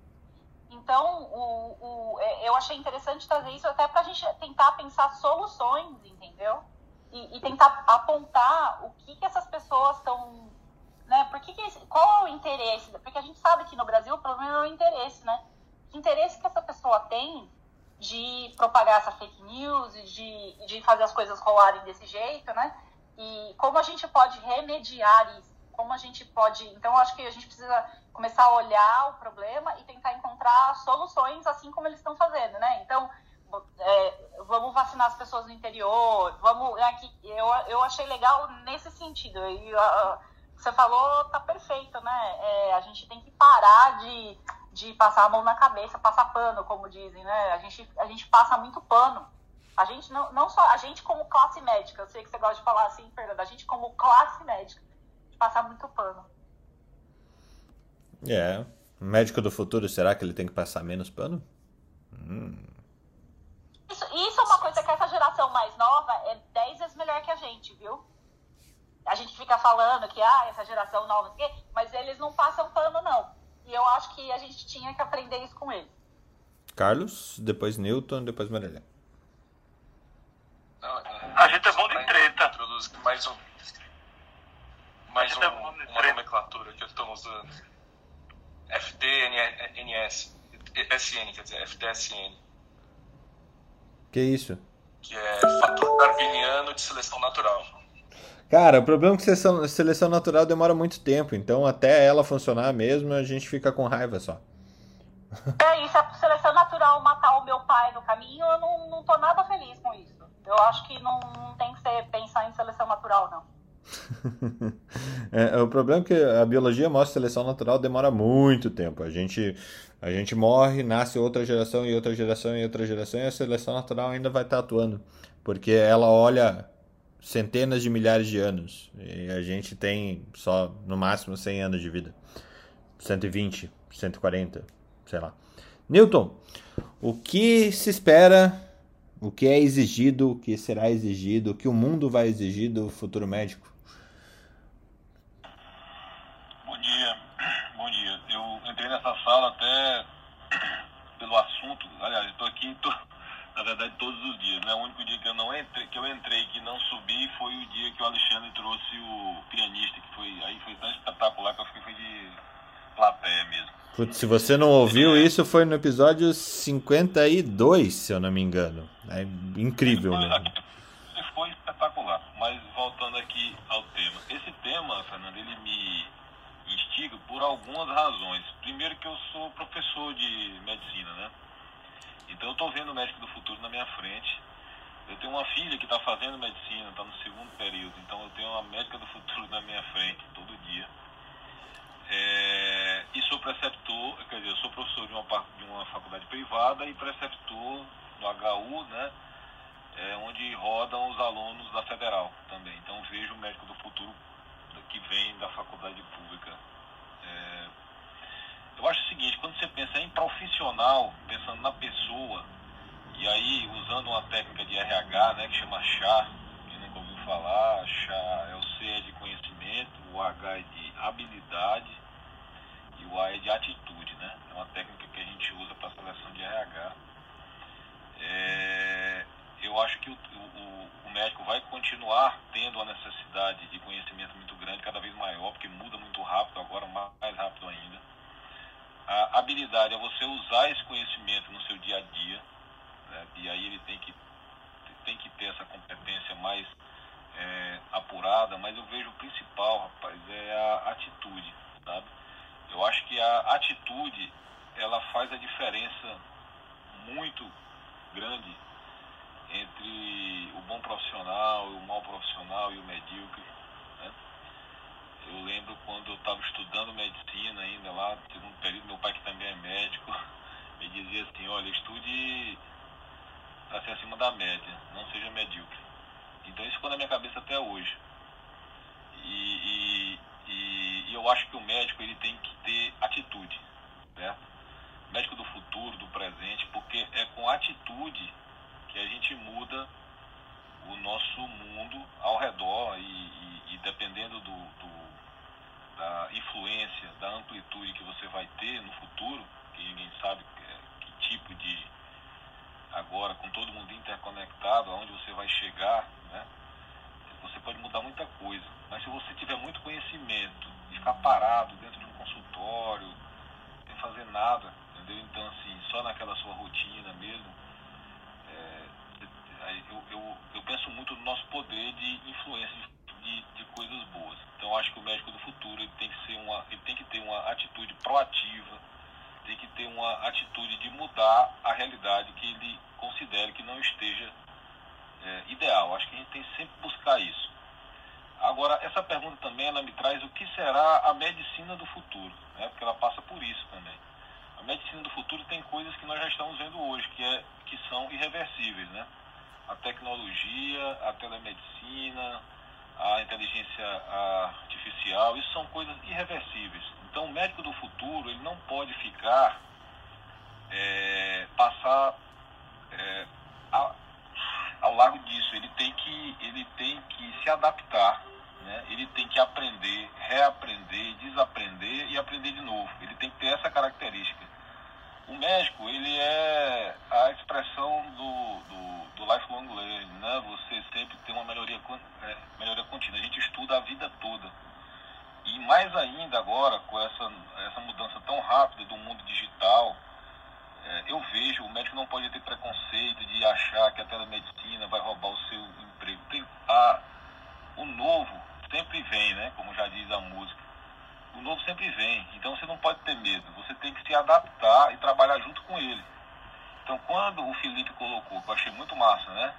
Então, o, o, é, eu achei interessante trazer isso até para a gente tentar pensar soluções, entendeu? E, e tentar apontar o que, que essas pessoas estão né? Por que que qual é o interesse? Porque a gente sabe que no Brasil o problema é o interesse, né? Que interesse que essa pessoa tem de propagar essa fake news e de, de fazer as coisas rolarem desse jeito, né? E como a gente pode remediar isso? Como a gente pode. Então, acho que a gente precisa começar a olhar o problema e tentar encontrar soluções, assim como eles estão fazendo, né? Então, é, vamos vacinar as pessoas no interior, vamos. Aqui, eu, eu achei legal nesse sentido. E, uh, você falou tá perfeito, né? É, a gente tem que parar de, de passar a mão na cabeça, passar pano, como dizem, né? A gente, a gente passa muito pano. A gente não, não só a gente como classe médica, eu sei que você gosta de falar assim, Fernanda, a gente como classe médica, passar muito pano. É. Médico do futuro, será que ele tem que passar menos pano? Hum. Isso, isso é uma coisa que essa geração mais nova é 10 vezes melhor que a gente, viu? a gente fica falando que ah, essa geração nova, mas eles não passam pano, não. E eu acho que a gente tinha que aprender isso com eles. Carlos, depois Newton, depois Marília. A gente é bom de treta. Introduz mais um. Mais um, é uma nomenclatura que eu estou usando. FDNS. SN, quer dizer, FDSN. Que isso? Que é fator darwiniano de seleção natural. Cara, o problema é que seleção, seleção natural demora muito tempo, então até ela funcionar mesmo, a gente fica com raiva só. É, isso é seleção natural matar o meu pai no caminho, eu não, não tô nada feliz com isso. Eu acho que não, não tem que ser pensar em seleção natural, não. é, o problema é que a biologia mostra que seleção natural demora muito tempo. A gente, a gente morre, nasce outra geração e outra geração e outra geração e a seleção natural ainda vai estar atuando. Porque ela olha centenas de milhares de anos. E a gente tem só no máximo 100 anos de vida. 120, 140, sei lá. Newton, o que se espera, o que é exigido, o que será exigido, o que o mundo vai exigir do futuro médico? Bom dia, bom dia. Eu entrei nessa sala até pelo assunto. Aliás, estou aqui, na verdade, todos os dias. Né? O único dia que eu não entrei, que eu entrei, que não subi, foi o dia que o Alexandre trouxe o pianista, que foi aí foi tão espetacular que eu fiquei de plateia mesmo. Putz, se você não ouviu, isso foi no episódio 52, se eu não me engano. É incrível foi, mesmo. Foi espetacular. Mas voltando aqui ao tema. Esse tema, Fernando, ele me instiga por algumas razões. Primeiro que eu sou professor de medicina, né? Então eu estou vendo o médico do futuro na minha frente. Eu tenho uma filha que está fazendo medicina, está no segundo período, então eu tenho uma médica do futuro na minha frente todo dia. É, e sou preceptor, quer dizer, eu sou professor de uma, de uma faculdade privada e preceptor no HU, né? é, onde rodam os alunos da Federal também. Então vejo o médico do futuro que vem da faculdade pública. É, eu acho o seguinte, quando você pensa em profissional, pensando na pessoa, e aí usando uma técnica de RH, né, que chama chá, quem nunca ouviu falar, chá é o C é de conhecimento, o H é de habilidade e o A é de atitude, né? É uma técnica que a gente usa para seleção de RH. É, eu acho que o, o, o, médico vai continuar tendo a necessidade de conhecimento muito grande, cada vez maior, porque muda muito rápido, agora mais rápido ainda. A habilidade é você usar esse conhecimento no seu dia a dia, né? e aí ele tem que, tem que ter essa competência mais é, apurada, mas eu vejo o principal, rapaz, é a atitude, sabe? Eu acho que a atitude, ela faz a diferença muito grande entre o bom profissional, o mau profissional e o medíocre. Eu lembro quando eu estava estudando medicina ainda lá, segundo período, meu pai que também é médico, me dizia assim, olha, estude para ser acima da média, não seja medíocre. Então isso ficou na minha cabeça até hoje. E, e, e, eu acho que o médico ele tem que ter atitude, certo? Médico do futuro, do presente, porque é com atitude que a gente muda o nosso mundo ao redor e, e, e dependendo do, do, da influência, da amplitude que você vai ter no futuro, que ninguém sabe que, que tipo de agora com todo mundo interconectado, aonde você vai chegar, né? Você pode mudar muita coisa, mas se você tiver muito conhecimento, ficar parado dentro de um consultório, sem fazer nada, entendeu? Então assim, só naquela sua rotina mesmo, eu, eu, eu penso muito no nosso poder de influência de, de coisas boas. Então acho que o médico do futuro ele tem que ser uma, ele tem que ter uma atitude proativa, tem que ter uma atitude de mudar a realidade que ele considere que não esteja é, ideal. Acho que a gente tem que sempre buscar isso. Agora, essa pergunta também ela me traz o que será a medicina do futuro, né? porque ela passa por isso também. A medicina do futuro tem coisas que nós já estamos vendo hoje, que, é, que são irreversíveis. Né? a tecnologia, a telemedicina, a inteligência artificial, isso são coisas irreversíveis. Então o médico do futuro ele não pode ficar, é, passar é, ao, ao largo disso, ele tem que, ele tem que se adaptar, né? ele tem que aprender, reaprender, desaprender e aprender de novo. Ele tem que ter essa característica. O médico, ele é a expressão do, do, do lifelong learning, né? Você sempre tem uma melhoria, é, melhoria contínua. A gente estuda a vida toda. E mais ainda agora, com essa, essa mudança tão rápida do mundo digital, é, eu vejo, o médico não pode ter preconceito de achar que a telemedicina vai roubar o seu emprego. Tem, a, o novo sempre vem, né? Como já diz a música o novo sempre vem. Então você não pode ter medo. Você tem que se adaptar e trabalhar junto com ele. Então quando o Felipe colocou, que eu achei muito massa, né?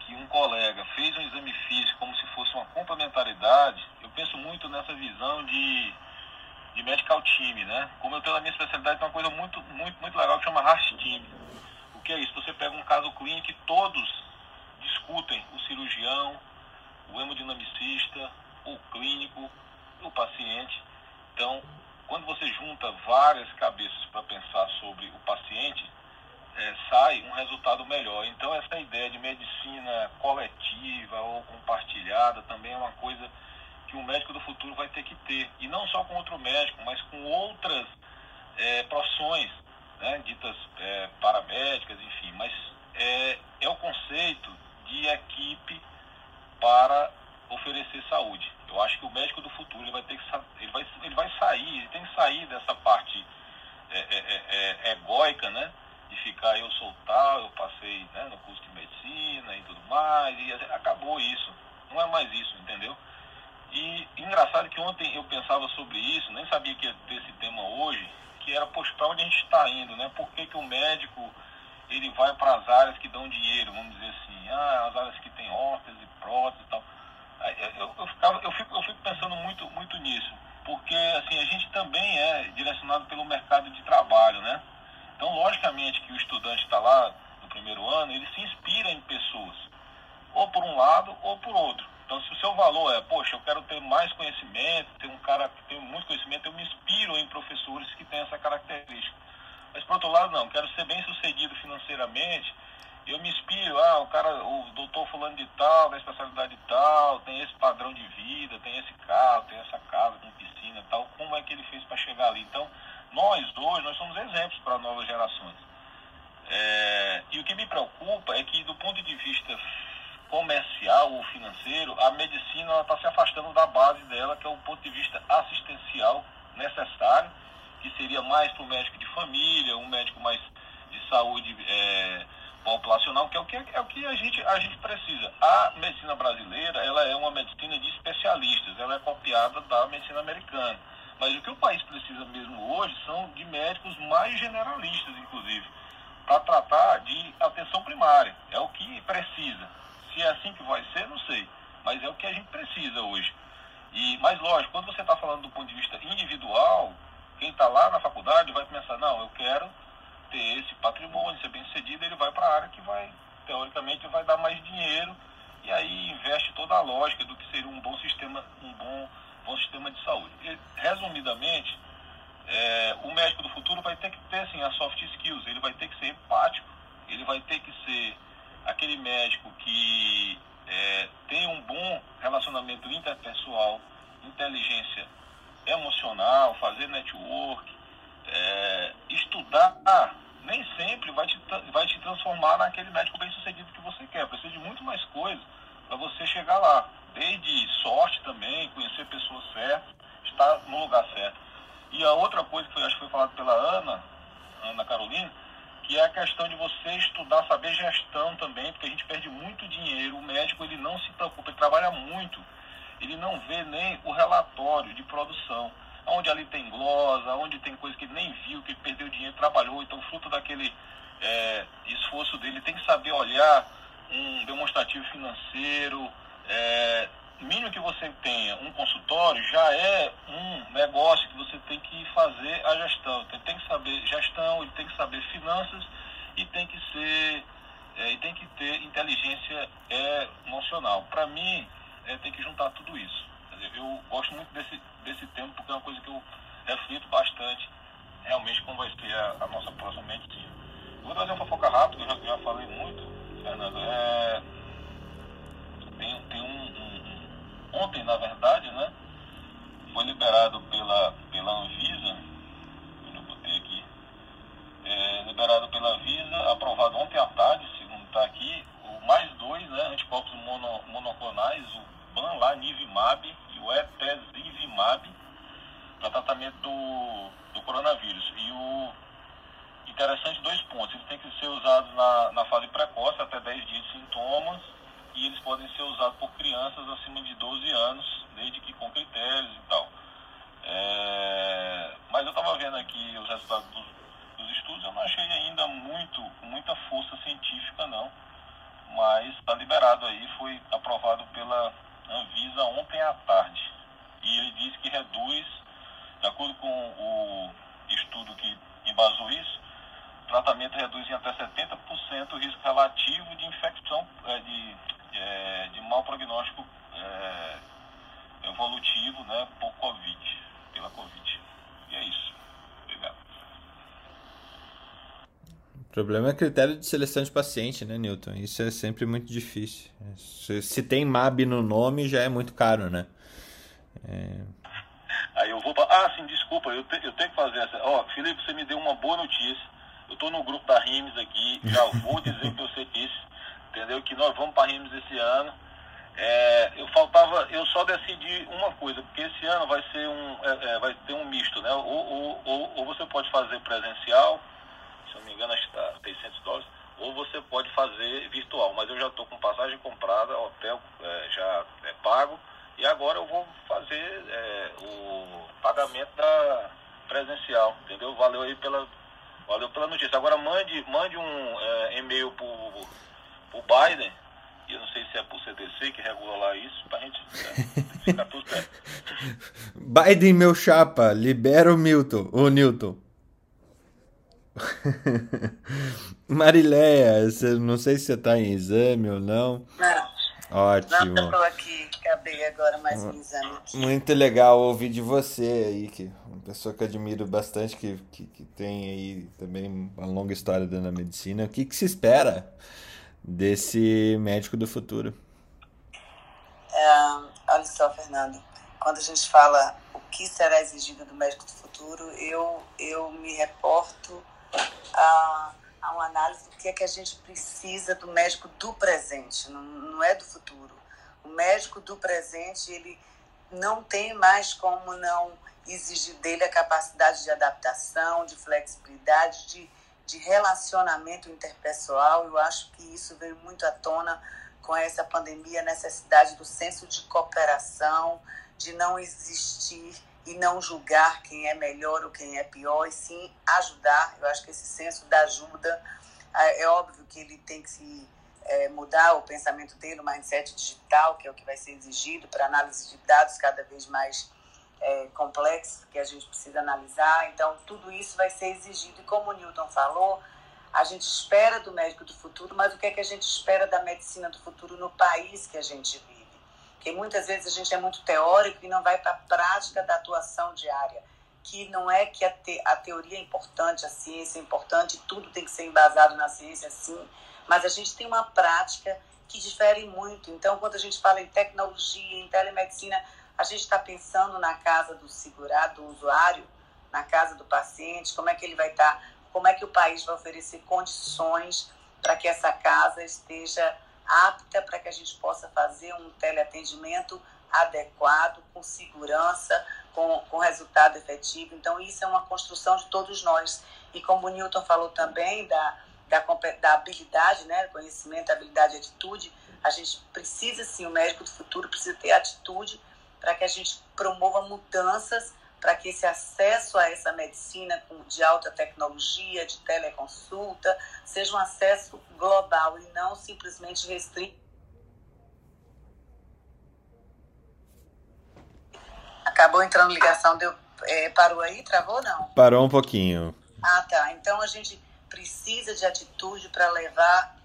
Que um colega fez um exame físico como se fosse uma complementaridade, eu penso muito nessa visão de, de medical team, né? Como eu tenho na minha especialidade, tem uma coisa muito, muito, muito legal que chama Heart Team. O que é isso? Você pega um caso clínico e todos discutem o cirurgião, o hemodinamicista, o clínico, o paciente. Então, quando você junta várias cabeças para pensar sobre o paciente, é, sai um resultado melhor. Então, essa ideia de medicina coletiva ou compartilhada também é uma coisa que o médico do futuro vai ter que ter. E não só com outro médico, mas com outras é, profissões, né, ditas é, paramédicas, enfim. Mas é, é o conceito de equipe para oferecer saúde. Eu acho que o médico do futuro ele vai ter que ele vai, ele vai sair, ele tem que sair dessa parte é, é, é, é, egóica, né? De ficar eu sou tal, eu passei né, no curso de medicina e tudo mais, e acabou isso. Não é mais isso, entendeu? E engraçado que ontem eu pensava sobre isso, nem sabia que ia ter esse tema hoje, que era, para onde a gente está indo, né? Por que, que o médico ele vai para as áreas que dão dinheiro, vamos dizer assim, ah, as áreas que tem órtese, prótese e tal. Eu, eu, ficava, eu, fico, eu fico pensando muito, muito nisso, porque assim, a gente também é direcionado pelo mercado de trabalho, né? Então, logicamente que o estudante está lá no primeiro ano, ele se inspira em pessoas, ou por um lado ou por outro. Então, se o seu valor é, poxa, eu quero ter mais conhecimento, ter um cara que tem muito conhecimento, eu me inspiro em professores que têm essa característica. Mas, por outro lado, não, quero ser bem sucedido financeiramente, eu me inspiro, ah, o cara, o doutor fulano de tal, da especialidade de tal, tem esse padrão de vida, tem esse carro, tem essa casa com piscina tal, como é que ele fez para chegar ali? Então, nós hoje, nós somos exemplos para novas gerações. É, e o que me preocupa é que, do ponto de vista comercial ou financeiro, a medicina está se afastando da base dela, que é o ponto de vista assistencial necessário, que seria mais para o médico de família, um médico mais de saúde é, populacional, que é o que, é o que a, gente, a gente precisa. A medicina brasileira ela é uma medicina de especialistas, ela é copiada da medicina americana. Mas o que o país precisa mesmo hoje são de médicos mais generalistas, inclusive, para tratar de atenção primária. É o que precisa. Se é assim que vai ser, não sei. Mas é o que a gente precisa hoje. E, mas lógico, quando você está falando do ponto de vista individual, quem está lá na faculdade vai pensar, não, eu quero ter esse patrimônio, ser bem sucedido, ele vai para a área que vai, teoricamente, vai dar mais dinheiro e aí investe toda a lógica do que seria um bom sistema, um bom, bom sistema de saúde. E, resumidamente, é, o médico do futuro vai ter que ter assim, as soft skills, ele vai ter que ser empático, ele vai ter que ser aquele médico que é, tem um bom relacionamento interpessoal, inteligência emocional, fazer network, é, estudar nem sempre vai te, vai te transformar naquele médico bem sucedido que você quer. Precisa de muito mais coisa para você chegar lá. Desde sorte também, conhecer pessoas certas, estar no lugar certo. E a outra coisa que foi, acho que foi falado pela Ana, Ana Carolina, que é a questão de você estudar, saber gestão também, porque a gente perde muito dinheiro. O médico ele não se preocupa, ele trabalha muito, ele não vê nem o relatório de produção onde ali tem glosa, onde tem coisa que ele nem viu, que ele perdeu dinheiro, trabalhou, então fruto daquele é, esforço dele tem que saber olhar um demonstrativo financeiro, é, mínimo que você tenha um consultório já é um negócio que você tem que fazer a gestão. Então, ele tem que saber gestão, ele tem que saber finanças e tem que ser é, e tem que ter inteligência é, emocional. Para mim, é, tem que juntar tudo isso eu gosto muito desse, desse tema porque é uma coisa que eu reflito bastante realmente como vai ser a, a nossa próxima medicina. vou trazer uma fofoca rápida, eu já, já falei muito, Fernando. É, tem tem um, um, um, Ontem, na verdade, né? Foi liberado pela, pela Anvisa, eu botei aqui, é, liberado pela Anvisa, aprovado ontem à tarde, segundo está aqui, o mais dois né, anticorpos mono, monoclonais, o Banlanivimab o Epezivimab para tratamento do, do coronavírus. E o interessante dois pontos, eles têm que ser usados na, na fase precoce, até 10 dias de sintomas, e eles podem ser usados por crianças acima de 12 anos, desde que com critérios e tal. É, mas eu estava vendo aqui os resultados dos, dos, estudos, eu não achei ainda muito, muita força científica não, mas está liberado aí, foi aprovado pela Anvisa ontem à tarde. E ele disse que reduz, de acordo com o estudo que embasou isso, o tratamento reduz em até 70% o risco relativo de infecção, é, de, de, é, de mau prognóstico é, evolutivo né, por Covid, pela Covid. E é isso. Obrigado. O problema é critério de seleção de paciente, né, Newton? Isso é sempre muito difícil. Se, se tem MAB no nome, já é muito caro, né? É... Aí eu vou. Ah, sim, desculpa, eu, te, eu tenho que fazer essa. Ó, oh, Felipe, você me deu uma boa notícia. Eu tô no grupo da RIMS aqui, já vou dizer que você disse, entendeu? Que nós vamos para RIMS esse ano. É, eu faltava, eu só decidi uma coisa, porque esse ano vai ser um, é, é vai ter um misto, né? Ou, ou, ou, ou você pode fazer presencial se eu não me engano, está 600 dólares, ou você pode fazer virtual. Mas eu já estou com passagem comprada, hotel é, já é pago, e agora eu vou fazer é, o pagamento da presencial, entendeu? Valeu aí pela, valeu pela notícia. Agora mande, mande um é, e-mail para o Biden, e eu não sei se é por CDC que regula lá isso, para a gente é, ficar tudo certo. Biden, meu chapa, libera o Milton, o Newton. Mariléia, não sei se você está em exame ou não. Não. Ótimo. Não, estou aqui, acabei agora mais um exame. Aqui. Muito legal ouvir de você aí, que uma pessoa que eu admiro bastante, que, que, que tem aí também uma longa história dentro da medicina. O que, que se espera desse médico do futuro? É, olha só, Fernando, quando a gente fala o que será exigido do médico do futuro, eu, eu me reporto a, a uma análise do que é que a gente precisa do médico do presente, não, não é do futuro. O médico do presente, ele não tem mais como não exigir dele a capacidade de adaptação, de flexibilidade, de, de relacionamento interpessoal. Eu acho que isso veio muito à tona com essa pandemia, a necessidade do senso de cooperação, de não existir e não julgar quem é melhor ou quem é pior, e sim ajudar. Eu acho que esse senso da ajuda, é, é óbvio que ele tem que se é, mudar o pensamento dele, o mindset digital, que é o que vai ser exigido para análise de dados cada vez mais é, complexos que a gente precisa analisar. Então, tudo isso vai ser exigido. E como o Newton falou, a gente espera do médico do futuro, mas o que é que a gente espera da medicina do futuro no país que a gente vive? Porque muitas vezes a gente é muito teórico e não vai para a prática da atuação diária. Que não é que a, te, a teoria é importante, a ciência é importante, tudo tem que ser embasado na ciência, sim, mas a gente tem uma prática que difere muito. Então, quando a gente fala em tecnologia, em telemedicina, a gente está pensando na casa do segurado, do usuário, na casa do paciente, como é que ele vai estar, tá, como é que o país vai oferecer condições para que essa casa esteja apta para que a gente possa fazer um teleatendimento adequado, com segurança, com, com resultado efetivo. Então, isso é uma construção de todos nós. E como o Newton falou também da, da, da habilidade, né, conhecimento, habilidade e atitude, a gente precisa, sim, o médico do futuro precisa ter atitude para que a gente promova mudanças para que esse acesso a essa medicina de alta tecnologia, de teleconsulta, seja um acesso global e não simplesmente restrito. Acabou entrando ligação, deu, é, parou aí, travou não? Parou um pouquinho. Ah, tá. Então a gente precisa de atitude para levar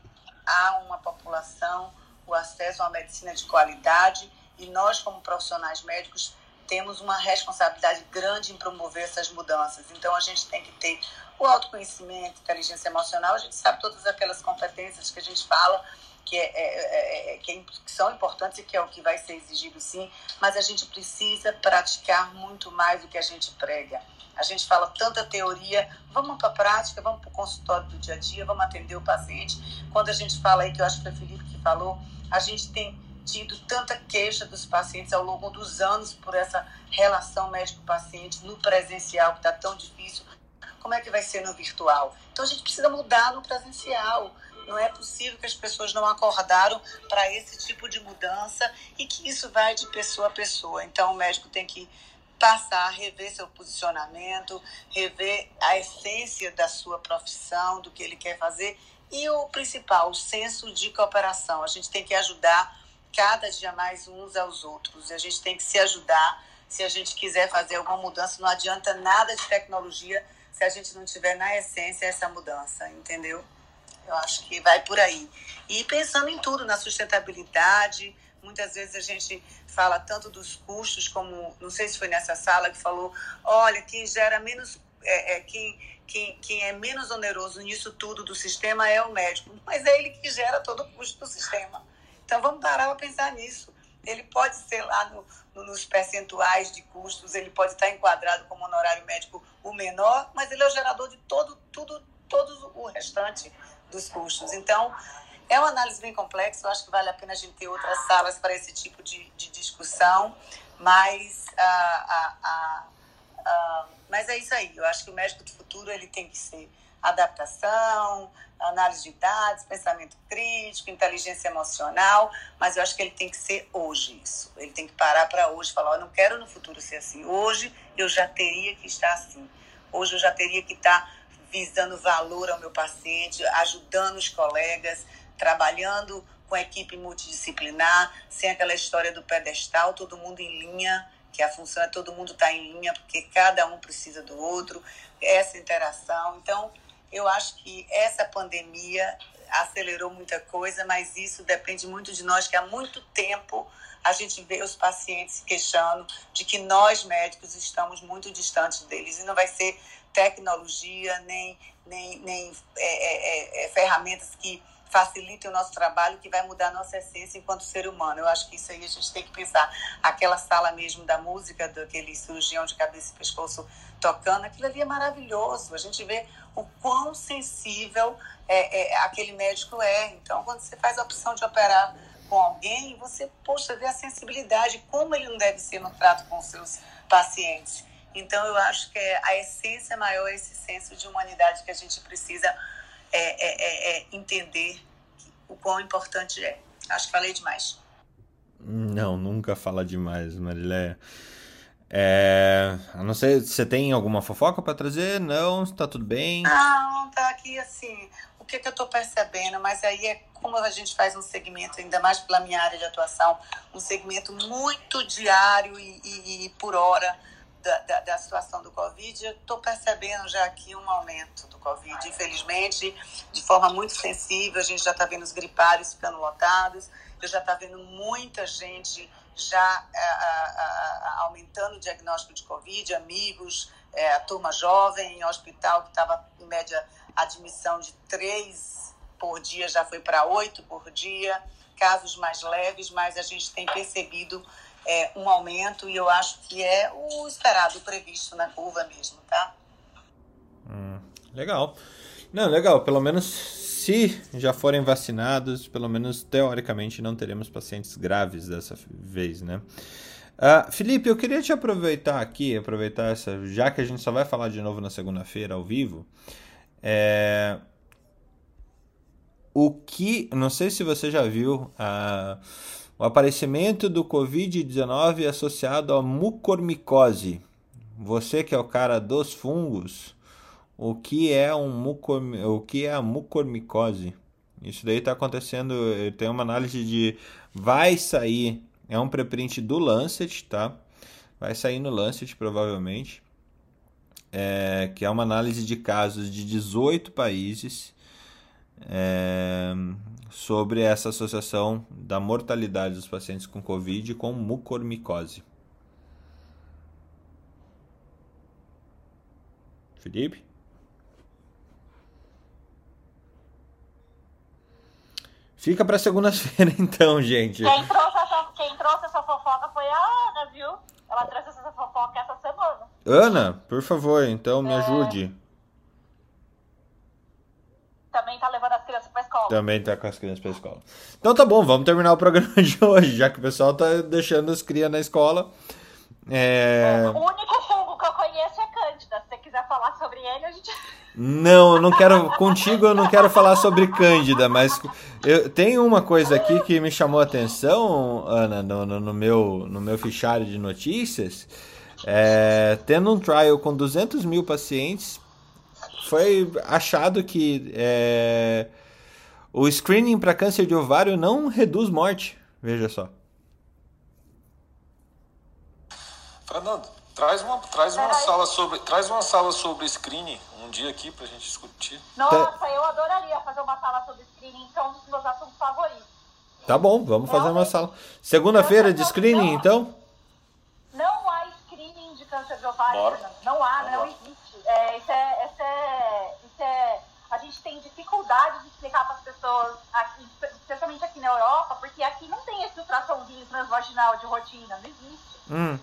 a uma população o acesso a uma medicina de qualidade e nós, como profissionais médicos, temos uma responsabilidade grande em promover essas mudanças. Então, a gente tem que ter o autoconhecimento, inteligência emocional, a gente sabe todas aquelas competências que a gente fala, que, é, é, é, que, são importantes e que é o que vai ser exigido sim, mas a gente precisa praticar muito mais do que a gente prega. A gente fala tanta teoria, vamos para a prática, vamos para o consultório do dia a dia, vamos atender o paciente. Quando a gente fala aí, que eu acho que foi o Felipe que falou, a gente tem tido tanta queixa dos pacientes ao longo dos anos por essa relação médico-paciente no presencial, que está tão difícil. Como é que vai ser no virtual? Então a gente precisa mudar no presencial. Não é possível que as pessoas não acordaram para esse tipo de mudança e que isso vai de pessoa a pessoa. Então o médico tem que passar, rever seu posicionamento, rever a essência da sua profissão, do que ele quer fazer e o principal, o senso de cooperação. A gente tem que ajudar cada dia mais uns aos outros. E a gente tem que se ajudar se a gente quiser fazer alguma mudança. Não adianta nada de tecnologia se a gente não tiver na essência essa mudança, entendeu? Eu acho que vai por aí. E pensando em tudo, na sustentabilidade, muitas vezes a gente fala tanto dos custos, como, não sei se foi nessa sala que falou, olha, quem gera menos, é, é, quem, quem, quem é menos oneroso nisso tudo do sistema é o médico, mas é ele que gera todo o custo do sistema. Então vamos parar para pensar nisso. Ele pode ser lá no, no, nos percentuais de custos, ele pode estar enquadrado como honorário médico o menor, mas ele é o gerador de todo, tudo, todo o restante dos custos. Então, é uma análise bem complexa, eu acho que vale a pena a gente ter outras salas para esse tipo de, de discussão, mas, ah, ah, ah, mas é isso aí, eu acho que o médico do futuro ele tem que ser adaptação, análise de dados, pensamento crítico, inteligência emocional, mas eu acho que ele tem que ser hoje isso. Ele tem que parar para hoje, falar, eu não quero no futuro ser assim. Hoje eu já teria que estar assim. Hoje eu já teria que estar visando valor ao meu paciente, ajudando os colegas, trabalhando com equipe multidisciplinar, sem aquela história do pedestal, todo mundo em linha, que a função é todo mundo estar tá em linha, porque cada um precisa do outro, essa interação. Então, Eu acho que essa pandemia acelerou muita coisa, mas isso depende muito de nós, que há muito tempo a gente vê os pacientes se queixando de que nós médicos estamos muito distantes deles e não vai ser tecnologia nem, nem, nem é, é, é, é ferramentas que facilitem o nosso trabalho, que vai mudar a nossa essência enquanto ser humano. Eu acho que isso aí a gente tem que pensar. Aquela sala mesmo da música, daquele cirurgião de cabeça e pescoço tocando, aquilo ali é maravilhoso. A gente vê o quão sensível é, é, aquele médico é. Então, quando você faz a opção de operar com alguém, você, poxa, vê a sensibilidade, como ele não deve ser no trato com seus pacientes. Então, eu acho que é, a essência maior é esse senso de humanidade que a gente precisa é, é, é, é entender o quão importante é. Acho que falei demais. Não, nunca fala demais, Mariléia. É, a não ser, você tem alguma fofoca para trazer? Não, está tudo bem? Não, tá aqui assim, o que, que eu estou percebendo, mas aí é como a gente faz um segmento, ainda mais pela minha área de atuação, um segmento muito diário e, e, e por hora da, da, da, situação do Covid, eu estou percebendo já aqui um aumento do Covid, infelizmente, de forma muito sensível, a gente já está vendo os gripários ficando lotados, eu já está vendo muita gente já a, aumentando o diagnóstico de Covid, amigos, é, a turma jovem em hospital que estava em média admissão de três por dia já foi para oito por dia, casos mais leves, mas a gente tem percebido é, um aumento e eu acho que é o esperado, o previsto na curva mesmo, tá? Hum, legal. Não, legal. Pelo menos se já forem vacinados, pelo menos teoricamente não teremos pacientes graves dessa vez, né? Uh, Felipe, eu queria te aproveitar aqui, aproveitar essa, já que a gente só vai falar de novo na segunda-feira ao vivo. É, o que, não sei se você já viu uh, o aparecimento do Covid-19 associado à mucormicose. Você que é o cara dos fungos, o que é um mucor, o que é a mucormicose. Isso daí está acontecendo, tem uma análise de vai sair, é um preprint do Lancet, tá? Vai sair no Lancet provavelmente. É, que é uma análise de casos de 18 países é, sobre essa associação da mortalidade dos pacientes com Covid com mucormicose. Felipe? Fica pra segunda-feira então, gente. Quem trouxe, essa, quem trouxe essa fofoca foi a Ana, viu? Ela trouxe essa fofoca essa semana. Ana, por favor, então me é... ajude. Também tá levando as crianças pra escola. Também tá com as crianças pra escola. Então tá bom, vamos terminar o programa de hoje, já que o pessoal tá deixando as crias na escola. É... O único conheço é Cândida. Se você quiser falar sobre ele, a gente. Não, eu não quero. Contigo eu não quero falar sobre Cândida, mas eu, tem uma coisa aqui que me chamou a atenção, Ana, no, no, no meu, no meu fichário de notícias. É, tendo um trial com 200 mil pacientes, foi achado que é, o screening para câncer de ovário não reduz morte. Veja só. Fernando, traz uma, traz uma sala sobre, traz uma sala sobre screening um dia aqui pra gente discutir. Nossa, eu adoraria fazer uma sala sobre screening, que é um dos meus assuntos favoritos. Tá bom, vamos fazer uma sala. Segunda-feira de screening, então? Não há screening de câncer de ovário, Bora. Não há, não existe. É, isso, é, isso, é, isso é. A gente tem dificuldade de explicar para as pessoas, aqui, especialmente aqui na Europa, porque aqui não tem esse ultrassomzinho transvaginal de rotina, não existe. Hum.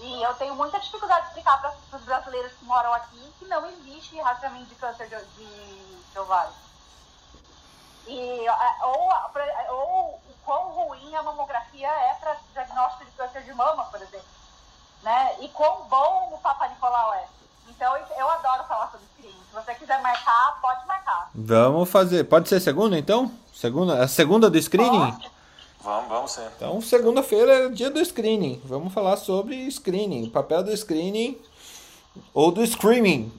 E eu tenho muita dificuldade de explicar para os brasileiros que moram aqui que não existe rastreamento de câncer de, de, de ovário. E, ou, ou o quão ruim a mamografia é para diagnóstico de câncer de mama, por exemplo. Né? E quão bom o Papa Nicolau é. Então eu adoro falar sobre screening. Se você quiser marcar, pode marcar. Vamos fazer. Pode ser segunda então? Segunda, a segunda do screening? Pode. Vamos, vamos sim. Então, segunda-feira é dia do screening. Vamos falar sobre screening, o papel do screening ou do screaming.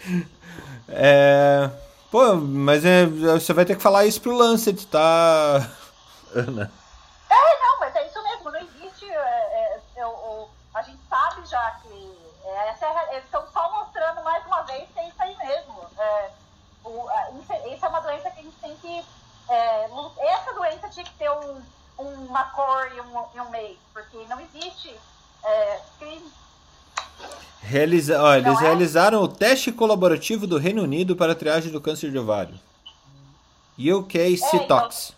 é... Pô, mas é, você vai ter que falar isso pro Lancet, tá, Ana? É, não, mas é isso mesmo, não existe. É, é, é a gente sabe já que é, é, eles estão só mostrando mais uma vez que é isso aí mesmo. É, que é, essa doença tinha que ter um, uma cor e um, e um meio, porque não existe é, crime. Realiza... Ó, eles é? realizaram o teste colaborativo do Reino Unido para a triagem do câncer de ovário. UK Citox.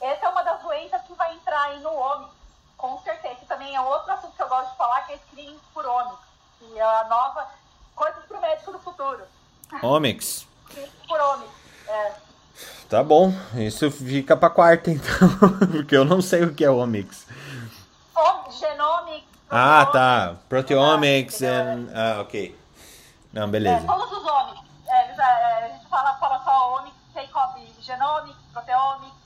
É, então, essa é uma das doenças que vai entrar aí no homem, com certeza. Também é outro assunto que eu gosto de falar, que é screening por homem. Que é a nova coisas para o médico do futuro. Omics. por homem. É. Tá bom, isso fica para quarta então, porque eu não sei o que é Omics. Genomics. Ah, tá. Proteomics e... Ah, ok. Não, beleza. É, todos os omics. É, é, a gente fala, fala só omics, cobre genomics, proteomics.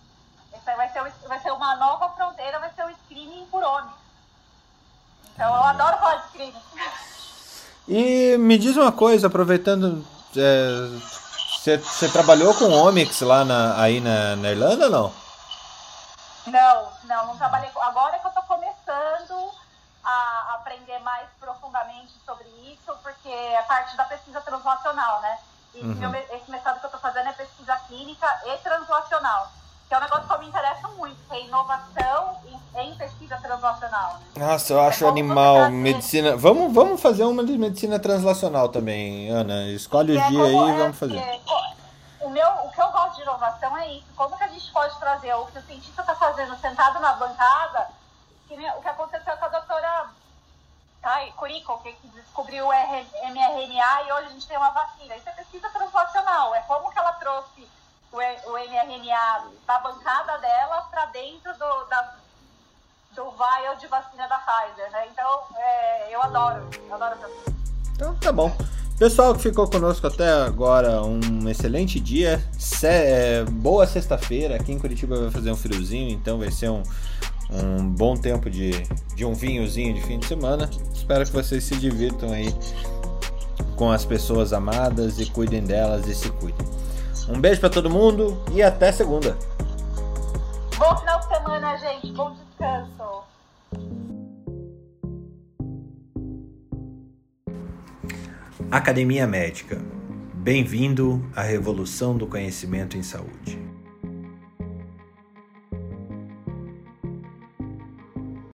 Esse vai ser, vai ser uma nova fronteira, vai ser o screening por omics. Então eu adoro falar de screening. E me diz uma coisa, aproveitando. Você trabalhou com Omics lá na, aí na, na Irlanda ou não? Não, não, não trabalhei. Agora que eu tô começando a aprender mais profundamente sobre isso, porque é parte da pesquisa translacional, né? E uhum. meu, esse mestrado que eu tô fazendo é pesquisa clínica e translacional que é um negócio que me interessa muito, que é inovação em, em pesquisa translacional. Né? Nossa, eu acho é animal medicina. Vamos, vamos fazer uma de medicina translacional também, Ana. Escolhe o é dia aí e vamos fazer. É, o, meu, o que eu gosto de inovação é isso. Como que a gente pode trazer o que o cientista está fazendo sentado na bancada, que, o que aconteceu com a doutora ai, Curico, que, que descobriu o mRNA e hoje a gente tem uma vacina. Isso é pesquisa translacional. É como que ela trouxe o, o mRNA da bancada dela para dentro do, da, do vial de vacina da Pfizer, né? Então, é, eu adoro, adoro essa Então, tá bom. Pessoal que ficou conosco até agora, um excelente dia. Se, é, boa sexta-feira. Aqui em Curitiba vai fazer um friozinho, então vai ser um, um bom tempo de, de um vinhozinho de fim de semana. Espero que vocês se divirtam aí com as pessoas amadas e cuidem delas e se cuidem. Um beijo para todo mundo e até segunda. Bom final de semana, gente. Bom descanso. Academia Médica. Bem-vindo à revolução do conhecimento em saúde.